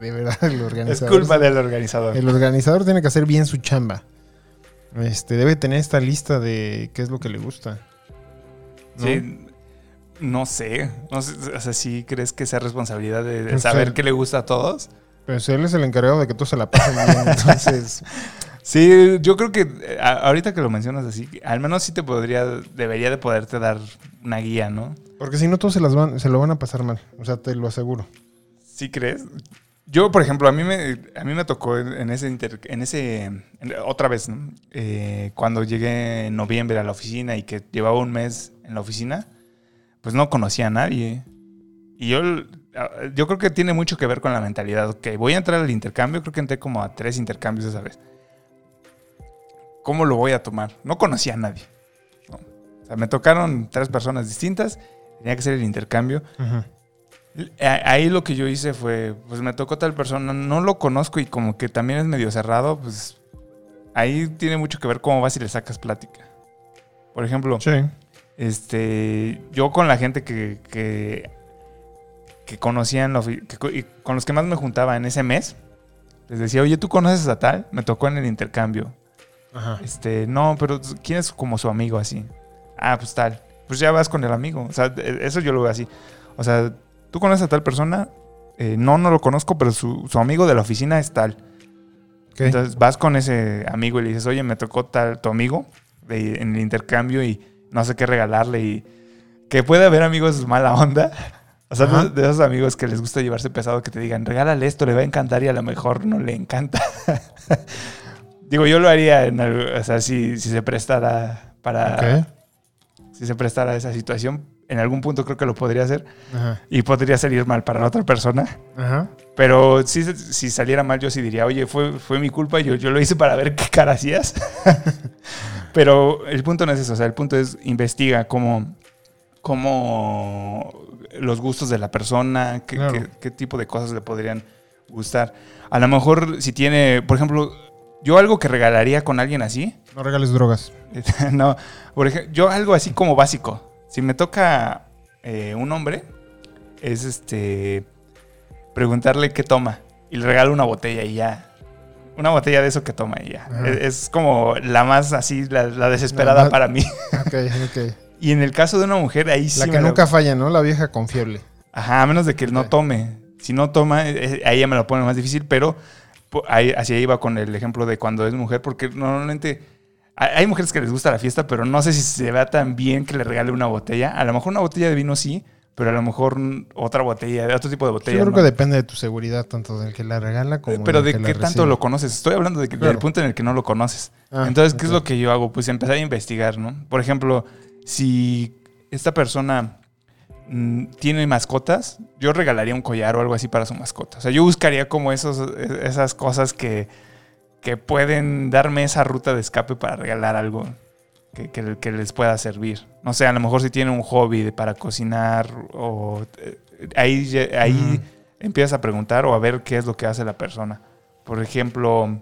de verdad el organizador. Es culpa del organizador. El organizador tiene que hacer bien su chamba. Este, debe tener esta lista de qué es lo que le gusta. ¿no? Sí, no sé. No sé. O sea, ¿sí crees que sea responsabilidad de, de saber sea, qué le gusta a todos? Pero si él es el encargado de que tú se la pasen bien, entonces. Sí, yo creo que eh, ahorita que lo mencionas así, al menos sí te podría, debería de poderte dar una guía, ¿no? Porque si no, todos se, las van, se lo van a pasar mal. O sea, te lo aseguro. ¿Sí crees? Yo, por ejemplo, a mí me, a mí me tocó en ese, inter, en ese en, otra vez, ¿no? eh, cuando llegué en noviembre a la oficina y que llevaba un mes en la oficina, pues no conocía a nadie. Y yo, yo creo que tiene mucho que ver con la mentalidad. Ok, voy a entrar al intercambio, creo que entré como a tres intercambios esa vez. ¿Cómo lo voy a tomar? No conocía a nadie. ¿no? O sea, me tocaron tres personas distintas, tenía que ser el intercambio. Uh -huh. Ahí lo que yo hice fue, pues me tocó tal persona, no lo conozco y como que también es medio cerrado, pues ahí tiene mucho que ver cómo vas y le sacas plática. Por ejemplo, sí. este, yo con la gente que, que, que conocía, en la, que, con los que más me juntaba en ese mes, les decía, oye, ¿tú conoces a tal? Me tocó en el intercambio. Ajá. Este, no, pero ¿quién es como su amigo así? Ah, pues tal. Pues ya vas con el amigo. O sea, eso yo lo veo así. O sea, tú conoces a tal persona, eh, no, no lo conozco, pero su, su, amigo de la oficina es tal. Okay. Entonces vas con ese amigo y le dices, oye, me tocó tal tu amigo de, en el intercambio y no sé qué regalarle y que puede haber amigos mala onda. O sea, de, esos amigos que les gusta llevarse pesado que te digan, regálale esto, le va a encantar y a lo mejor no le encanta. Digo, yo lo haría, en el, o sea, si, si, se prestara para... Okay. Si se prestara esa situación, en algún punto creo que lo podría hacer Ajá. y podría salir mal para la otra persona. Ajá. Pero si, si, saliera mal, yo sí diría, oye, fue, fue mi culpa, yo, yo lo hice para ver qué cara hacías. Pero el punto no es eso, o sea, el punto es investiga cómo, cómo los gustos de la persona, qué, Claro. qué, qué tipo de cosas le podrían gustar. A lo mejor si tiene, por ejemplo, yo algo que regalaría con alguien así, No regales drogas. no, por ejemplo, yo algo así como básico. Si me toca eh, un hombre, es este preguntarle qué toma y le regalo una botella y ya. Una botella de eso que toma y ya. Ajá. Es, es como la más así, la, la desesperada La para mí. Ok, ok. Y en el caso de una mujer, ahí sí. La que lo- nunca falla, ¿no? La vieja confiable. Ajá, a menos de que no Ok. tome. Si no toma, eh, ahí ya me lo pone más difícil, pero ahí, así iba con el ejemplo de cuando es mujer, porque normalmente hay mujeres que les gusta la fiesta, pero no sé si se vea tan bien que le regale una botella. A lo mejor una botella de vino sí, pero a lo mejor otra botella, otro tipo de Yo botella. creo no. que depende de tu seguridad, tanto del que la regala como Pero del de qué tanto lo conoces. Estoy hablando de que, Claro. del punto en el que no lo conoces. Ah, Entonces, ¿qué es lo que yo hago? Pues empezar a investigar, ¿no? Por ejemplo, si esta persona mm, tiene mascotas, yo regalaría un collar o algo así para su mascota. O sea, yo buscaría como esos, esas cosas que, que pueden darme esa ruta de escape para regalar algo que, que- que les pueda servir. No sé, a lo mejor si tiene un hobby de- para cocinar o eh, ahí, ahí Mm. empiezas a preguntar o a ver qué es lo que hace la persona. Por ejemplo,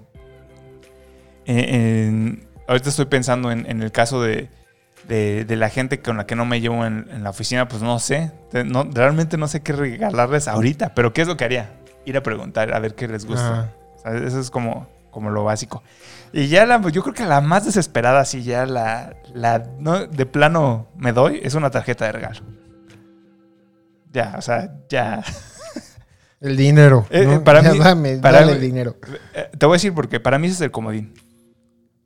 eh, en- ahorita estoy pensando en, en el caso de, de- de la gente con la que no me llevo en, en la oficina, pues no sé. No- realmente no sé qué regalarles ahorita, pero ¿qué es lo que haría? Ir a preguntar a ver qué les gusta. Ajá. O sea, eso es como, como lo básico. Y ya la, yo creo que la más desesperada, sí, ya la, la no, de plano me doy, es una tarjeta de regalo. Ya, o sea, ya. El dinero. Eh, ¿no? eh, para Ya mí- dame, para dale el dinero. Eh, Te voy a decir porque para mí ese es el comodín.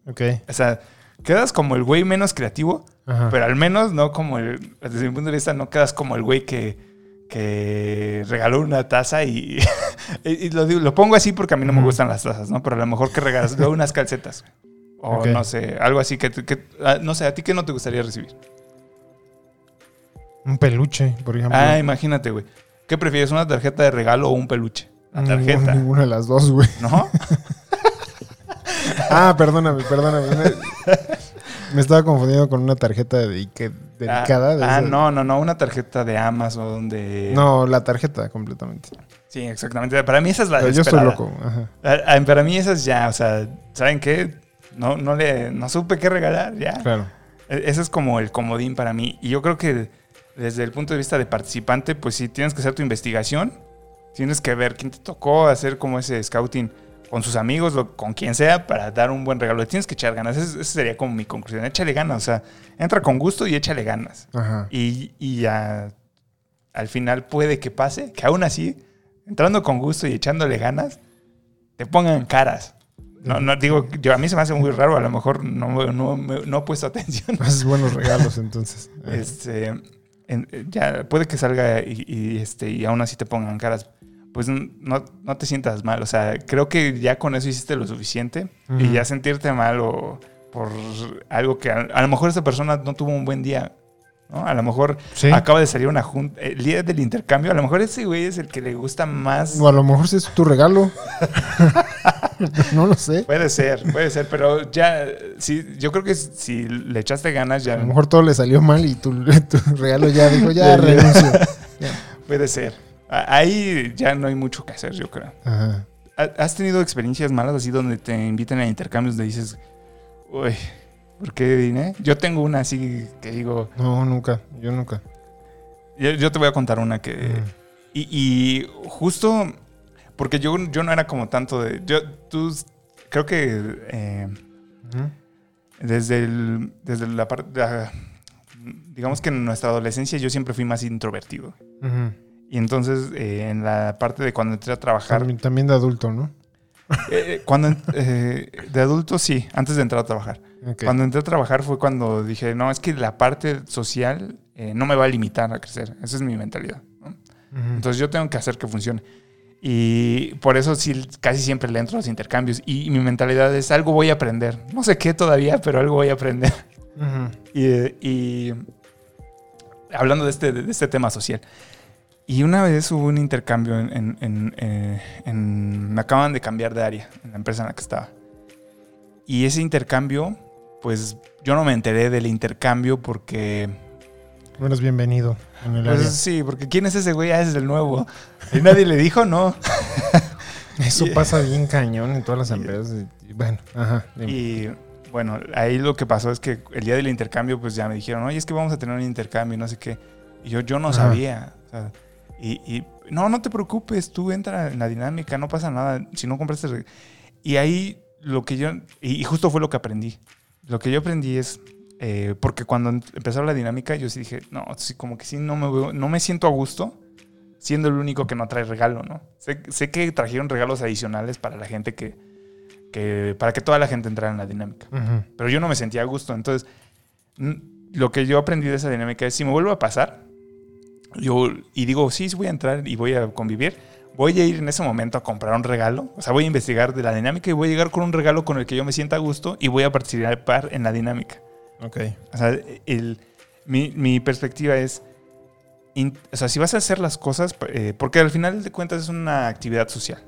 Ok. O sea, quedas como el güey menos creativo, Ajá. pero al menos no como el. Desde mi punto de vista, no quedas como el güey que, que regaló una taza y. lo, digo- lo pongo así porque a mí no me gustan las tazas, ¿no? Pero a lo mejor que regalas luego unas calcetas. O no sé, algo así que, que- ah, No sé, ¿a ti qué no te gustaría recibir? Un peluche, por ejemplo. Ah, imagínate, güey. ¿Qué prefieres, una tarjeta de regalo o un peluche? La tarjeta, Ninguna de las dos, güey. ¿no? Ah, perdóname, perdóname. Me, estaba confundiendo con una tarjeta dedique- dedicada. de Ah, ah, no, no, no, una tarjeta de Amazon, de... No, la tarjeta completamente. Sí, exactamente. Para mí esa es la Pero yo estoy loco. Ajá. Ah, ah, Para mí esa es ya, o sea, ¿saben qué? No, no le, no supe qué regalar, ya. Claro. E- Ese es como el comodín para mí. Y yo creo que desde el punto de vista de participante, pues sí, tienes que hacer tu investigación. Tienes que ver quién te tocó, hacer como ese scouting con sus amigos, o con quien sea, para dar un buen regalo. Tienes que echar ganas. Esa sería como mi conclusión. Échale ganas. O sea, entra con gusto y échale ganas. Ajá. Y, y ya al final puede que pase, que aún así, entrando con gusto y echándole ganas, te pongan caras. No, no digo, yo a mí se me hace muy raro, a lo mejor no, no, no, he puesto atención. Haces buenos regalos entonces. Este, en- ya puede que salga y, y, este, y aún así te pongan caras. Pues no, no te sientas mal. O sea, creo que ya con eso hiciste lo suficiente. Y ya sentirte mal o por algo que a, a lo mejor esa persona no tuvo un buen día. ¿no? A lo mejor Sí. acaba de salir una junta. El día del intercambio, a lo mejor ese güey es el que le gusta más. O a lo mejor ese es tu regalo. no lo sé. Puede ser, puede ser, pero ya, sí, yo creo que si le echaste ganas, ya A lo mejor todo le salió mal y tu, tu regalo ya dijo, ya renuncio. puede ser. Ahí ya no hay mucho que hacer, yo creo. Ajá. ¿Ha- ¿Has tenido experiencias malas así donde te invitan a intercambios donde dices, uy, ¿por qué vine? Yo tengo una así que digo, No, nunca. Yo nunca. yo, yo te voy a contar una que... Mm. Y, y justo porque yo, yo no era como tanto de... Yo, tú, creo que eh, desde, el, desde la parte... digamos que en nuestra adolescencia yo siempre fui más introvertido. Y entonces eh, en la parte de cuando entré a trabajar... También, también de adulto, ¿no? eh, cuando eh, de adulto sí, antes de entrar a trabajar. Ok. Cuando entré a trabajar fue cuando dije, no, es que la parte social eh, no me va a limitar a crecer. Esa es mi mentalidad. ¿no? Ujú. Entonces yo tengo que hacer que funcione. Y por eso sí, casi siempre le entro a los intercambios. Y, mi mentalidad es algo voy a aprender. No sé qué todavía, pero algo voy a aprender. Ujú. Y, y hablando de este, de este tema social. Y una vez hubo un intercambio en, en- en, eh, en- Me acaban de cambiar de área en la empresa en la que estaba. Y ese intercambio, pues yo no me enteré del intercambio porque... No eres bienvenido en el Pues área. sí, porque ¿quién es ese güey? Ah, es el nuevo. Y nadie le dijo, no. Eso pasa bien cañón en todas las empresas. y- bueno, ajá. dime. Y bueno, ahí lo que pasó es que el día del intercambio, pues ya me dijeron, oye, es que vamos a tener un intercambio y no sé qué. Y yo, yo no Ajá. sabía. o sea, y, y, no, no te preocupes, tú entra en la dinámica, no pasa nada. Si no compraste. re-". Y ahí lo que yo. Y, justo fue lo que aprendí. Lo que yo aprendí es. eh, porque cuando em- empezó la dinámica, yo sí dije, no, sí, como que sí, no me, veo- no me siento a gusto siendo el único que no trae regalo, ¿no? Sé, sé que trajeron regalos adicionales para la gente que, que. para que toda la gente entrara en la dinámica Ujú. pero yo no me sentía a gusto. Entonces, lo que yo aprendí de esa dinámica es, si me vuelve a pasar, yo, y digo, sí, sí voy a entrar y voy a convivir, voy a ir en ese momento a comprar un regalo, o sea, voy a investigar de la dinámica y voy a llegar con un regalo con el que yo me sienta a gusto y voy a participar en la dinámica. Ok. O sea, el, mi, mi perspectiva es, in- o sea, si vas a hacer las cosas, eh, porque al final de cuentas es una actividad social.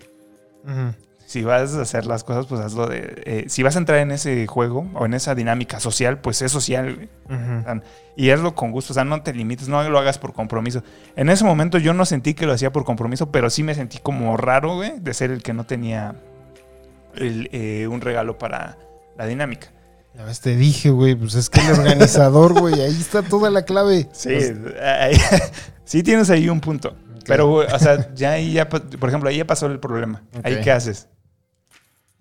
Ujú. Si vas a hacer las cosas, pues hazlo de... eh, si vas a entrar en ese juego o en esa dinámica social, pues es social. güey. Y hazlo con gusto, o sea, no te limites, no lo hagas por compromiso. En ese momento yo no sentí que lo hacía por compromiso, pero sí me sentí como raro, güey, de ser el que no tenía el, eh, un regalo para la dinámica. Ya ves, te dije, güey, pues es que el organizador, güey, ahí está toda la clave. Sí, Pues, ahí- sí tienes ahí un punto. Pero, güey, o sea, ya ahí ya, por ejemplo, ahí ya pasó el problema. Ahí qué haces.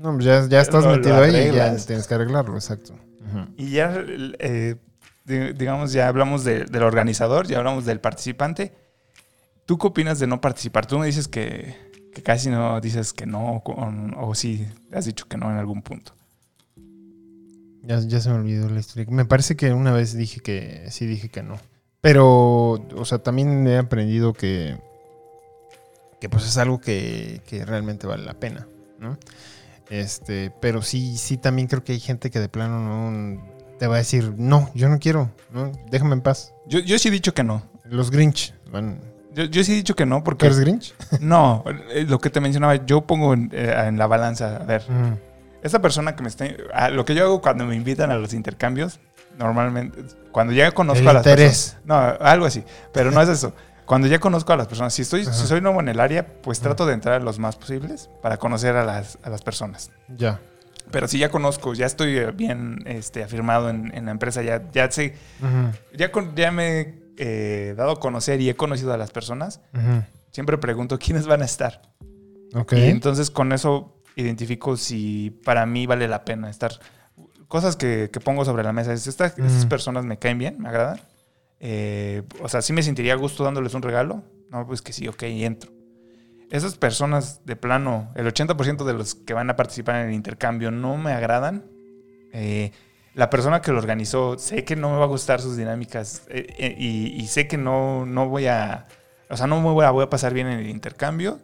No, pues ya, ya estás Lo- lo metido ahí y ya tienes que arreglarlo, exacto. Y ya, eh, di- digamos, ya hablamos de- del organizador, ya hablamos del participante. ¿Tú qué opinas de no participar? Tú me dices que, que casi no dices que no, o, o sí has dicho que no en algún punto. Ya, ya se me olvidó la historia. Me parece que una vez dije que sí, dije que no. Pero, o sea, también he aprendido que, que pues es algo que, que realmente vale la pena, ¿no? Este, pero sí, sí, también creo que hay gente que de plano no te va a decir, no, yo no quiero, ¿no? Déjame en paz. Yo, yo sí he dicho que no. Los Grinch. Van. Yo, yo sí he dicho que no, ¿Tú porque eres Grinch? no, eh, lo que te mencionaba, yo pongo en, eh, en la balanza, a ver, Mm. esta persona que me está, lo que yo hago cuando me invitan a los intercambios, normalmente, cuando ya conozco El a las interés. personas, no, algo así, pero no es eso. Cuando ya conozco a las personas, si estoy, Ajá. si soy nuevo en el área, pues Ajá. trato de entrar los más posibles para conocer a las, a las personas. Ya. Pero si ya conozco, ya estoy eh, bien este, afirmado en, en la empresa, ya, ya sé, ya, con- ya me he eh, dado a conocer y he conocido a las personas, siempre pregunto quiénes van a estar. Ok. Y entonces con eso identifico si para mí vale la pena estar. Cosas que, que pongo sobre la mesa. Es, "Esta- estas personas me caen bien, me agradan. Eh, o sea, sí me sentiría a gusto dándoles un regalo. No, pues que sí, ok, entro. Esas personas de plano, el 80% de los que van a participar en el intercambio no me agradan. Eh, la persona que lo organizó, sé que no me va a gustar sus dinámicas eh, eh, y, y sé que no, no voy a... O sea, no me voy a, voy a pasar bien en el intercambio.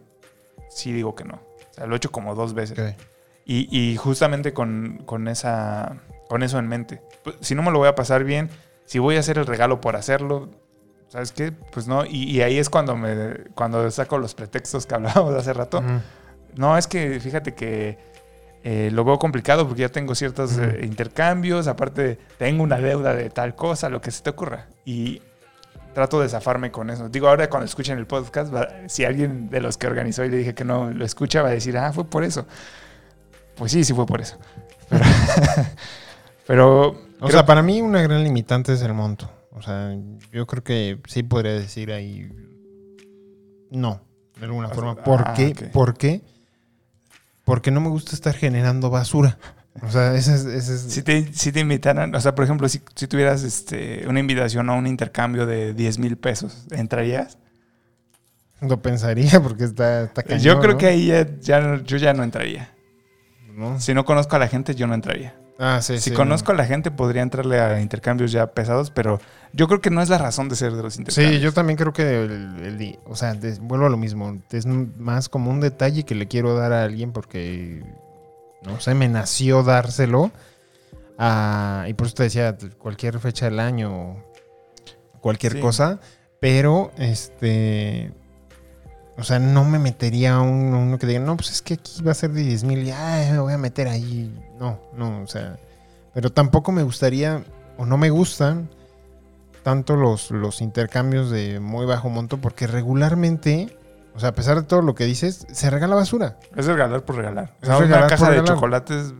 Sí digo que no. O sea, lo he hecho como dos veces. Ok. Y, y justamente con, con esa, con eso en mente. Pues, Si no me lo voy a pasar bien, si voy a hacer el regalo por hacerlo, ¿sabes qué? Pues no. Y, y ahí es cuando, me, cuando saco los pretextos que hablábamos hace rato. No, es que fíjate que eh, lo veo complicado porque ya tengo ciertos eh, intercambios, aparte tengo una deuda de tal cosa, lo que se te ocurra. Y trato de zafarme con eso. Digo, ahora cuando escuchen el podcast, si alguien de los que organizó y le dije que no lo escucha, va a decir, ah, fue por eso. Pues sí, sí fue por eso. Pero, pero O creo- sea, para mí una gran limitante es el monto. O sea, yo creo que sí podría decir ahí no, de alguna O forma. sea, ¿Por ah, qué? ¿Por qué? Porque no me gusta estar generando basura. O sea, ese es... ese es- si te, si te invitaran, o sea, por ejemplo, si, si tuvieras este, una invitación a un intercambio de 10 mil pesos, ¿entrarías? Lo pensaría porque está, está cañón, yo creo ¿no? que ahí ya, ya no- yo ya no entraría. ¿No? Si no conozco a la gente, yo no entraría. Ah, sí, si sí, conozco a la gente, podría entrarle a intercambios ya pesados, pero yo creo que no es la razón de ser de los intercambios. Sí, yo también creo que, el- el- o sea, vuelvo a lo mismo. Es más como un detalle que le quiero dar a alguien porque, no sé, me nació dárselo. Ah, y por eso te decía, cualquier fecha del año, cualquier Sí. cosa. Pero, este, o sea, no me metería a un- uno que diga, no, pues es que aquí va a ser de 10 mil, ya me voy a meter ahí. No, no, o sea, pero tampoco me gustaría, o no me gustan tanto los, los intercambios de muy bajo monto porque regularmente, o sea, a pesar de todo lo que dices, se regala basura. Es regalar por regalar. O Es sea, regalar una caja por de regalar. chocolates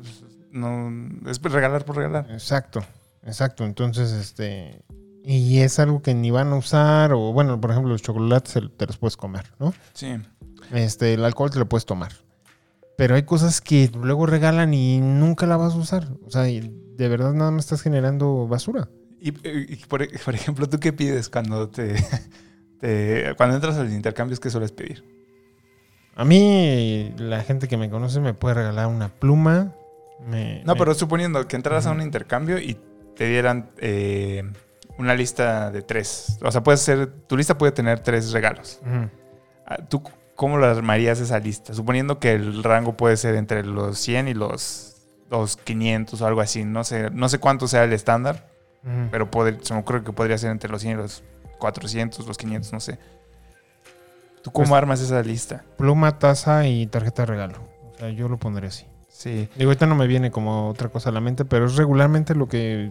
no, es regalar por regalar. Exacto, exacto. Entonces, este, y es algo que ni van a usar, o bueno, por ejemplo, los chocolates te los puedes comer, ¿no? Sí. Este, el alcohol te lo puedes tomar. Pero hay cosas que luego regalan y nunca la vas a usar. O sea, de verdad nada más estás generando basura. Y, y por, por ejemplo, ¿tú qué pides cuando te, te- cuando entras a los intercambios? ¿Qué sueles pedir? A mí, la gente que me conoce me puede regalar una pluma. me- No, me- pero suponiendo que entraras a un intercambio y te dieran eh, una lista de tres. O sea, puede ser, tu lista puede tener tres regalos. Ah, ¿Tú cómo la armarías esa lista? Suponiendo que el rango puede ser entre los 100 y los, los 500 o algo así. No sé, no sé cuánto sea el estándar, pero puede- se me ocurre que podría ser entre los 100 y los 400, los 500, no sé. ¿Tú cómo Pues- armas esa lista? Pluma, taza y tarjeta de regalo. O sea, yo lo pondré así. Sí. Digo, ahorita no me viene como otra cosa a la mente, pero es regularmente lo que...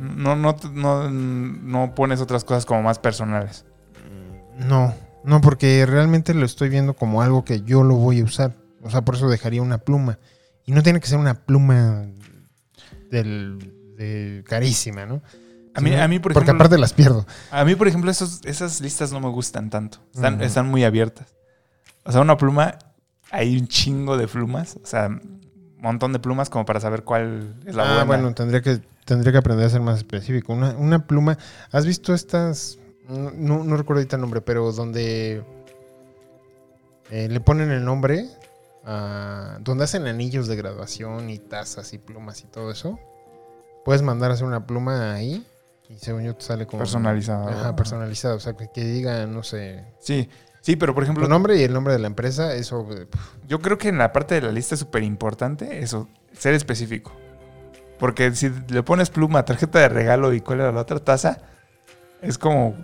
No, no, no, no pones otras cosas como más personales. No, no, porque realmente lo estoy viendo como algo que yo lo voy a usar. O sea, por eso dejaría una pluma. Y no tiene que ser una pluma del, de carísima, ¿no? A mí, a mí por porque ejemplo, aparte las pierdo. a mí, por ejemplo, esos- esas listas no me gustan tanto. Están, están muy abiertas. O sea, una pluma, hay un chingo de plumas. O sea, un montón de plumas como para saber cuál es la ah, buena. bueno, tendría que, tendría que aprender a ser más específico. Una, una pluma. ¿Has visto estas? No, recuerdo ahorita el nombre, pero donde eh, le ponen el nombre, a- donde hacen anillos de graduación y tazas y plumas y todo eso. Puedes mandar a hacer una pluma ahí y según yo te sale como... Personalizado. Ajá, personalizado. O sea, que, que diga, no sé, Sí, sí, pero por ejemplo, tu nombre y el nombre de la empresa, eso... eh, yo creo que en la parte de la lista es súper importante eso, ser específico. Porque si le pones pluma, tarjeta de regalo y cuál era la otra taza, es como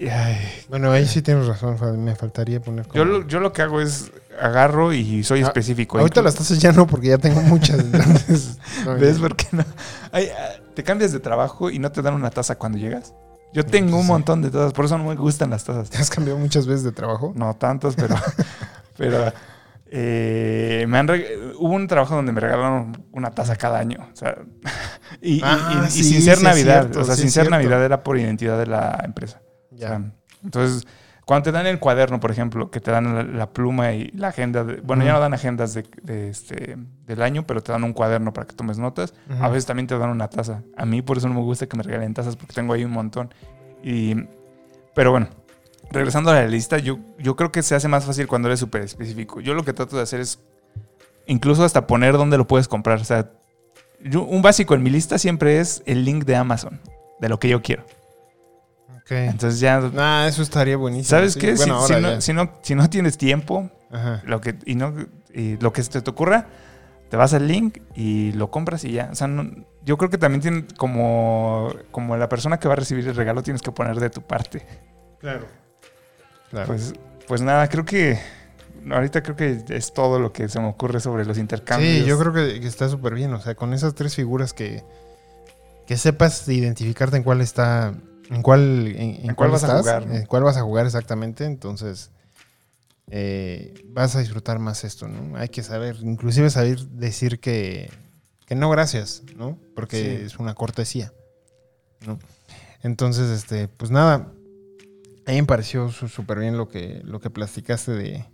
ay, Bueno, ahí sí tienes razón, me faltaría poner como- yo, lo, yo lo que hago es agarro y soy Ah, específico. Ahorita las tazas ya no, porque ya tengo muchas. entonces, no, ¿Ves por qué no? Ay, ah, te cambias de trabajo y no te dan una taza cuando llegas. Yo tengo un sí. montón de tazas, por eso no me gustan las tazas. ¿Te has cambiado muchas veces de trabajo? No tantos, pero. pero eh, me han hubo un trabajo donde me regalaron una taza cada año. O sea, y, Ah, y- y sí, sin ser Navidad. cierto, o sea, sí sin ser cierto. Navidad era por identidad de la empresa. O Ya. sea, entonces, cuando te dan el cuaderno, por ejemplo, que te dan la, la pluma y la agenda, de- bueno, ya no dan agendas de, de este, del año, pero te dan un cuaderno para que tomes notas. A veces también te dan una taza. A mí por eso no me gusta que me regalen tazas porque tengo ahí un montón. Y, pero bueno, regresando a la lista, yo, yo creo que se hace más fácil cuando eres súper específico. Yo lo que trato de hacer es incluso hasta poner dónde lo puedes comprar. O sea, yo- un básico en mi lista siempre es el link de Amazon, de lo que yo quiero. Ok. Entonces ya... Nah, eso estaría buenísimo. ¿Sabes sí. qué? Si- no, si, no, si no tienes tiempo Ajá. lo que, y no, y lo que se te ocurra, te vas al link y lo compras y ya. O sea, no- yo creo que también tiene como, como la persona que va a recibir el regalo tienes que poner de tu parte. Claro. Claro. Pues, pues nada, creo que ahorita creo que es todo lo que se me ocurre sobre los intercambios. Sí, yo creo que, que está súper bien. O sea, con esas tres figuras que, que sepas identificarte en cuál está, en cuál, en, ¿En cuál vas a jugar, no? en cuál vas a jugar exactamente. Entonces, eh, vas a disfrutar más esto, ¿no? Hay que saber, inclusive saber decir que, que no gracias, ¿no? Porque Sí. es una cortesía, ¿no? Entonces, este, pues nada, a mí me pareció súper bien lo que, lo que platicaste de,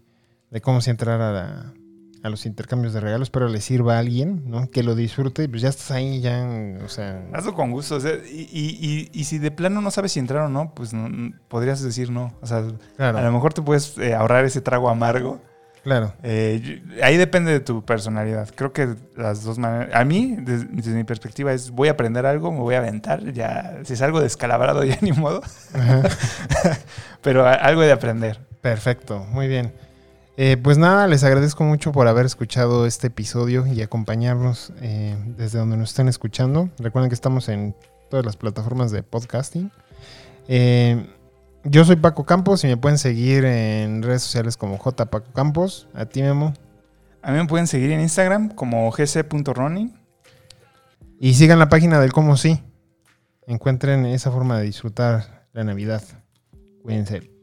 de cómo se entrar a, la- a los intercambios de regalos, pero le sirva a alguien, ¿no? Que lo disfrute, pues ya estás ahí, ya, o sea... Hazlo con gusto. o sea, y, y- y- y si de plano no sabes si entrar o no, pues no- podrías decir no. O sea, a lo mejor te puedes eh, ahorrar ese trago amargo. Claro. Eh, yo- ahí depende de tu personalidad. Creo que las dos maneras. A mí, desde, desde mi perspectiva, es voy a aprender algo, me voy a aventar. Ya, si es algo descalabrado, ya ni modo. Pero a- algo de aprender. Perfecto, muy bien. Eh, pues nada, les agradezco mucho por haber escuchado este episodio y acompañarnos eh, desde donde nos estén escuchando. Recuerden que estamos en todas las plataformas de podcasting. Eh, yo soy Paco Campos y me pueden seguir en redes sociales como J Paco Campos. A ti, Memo. A mí me pueden seguir en Instagram como gc.running. Y sigan la página del Como Sí. Encuentren esa forma de disfrutar la Navidad. Cuídense.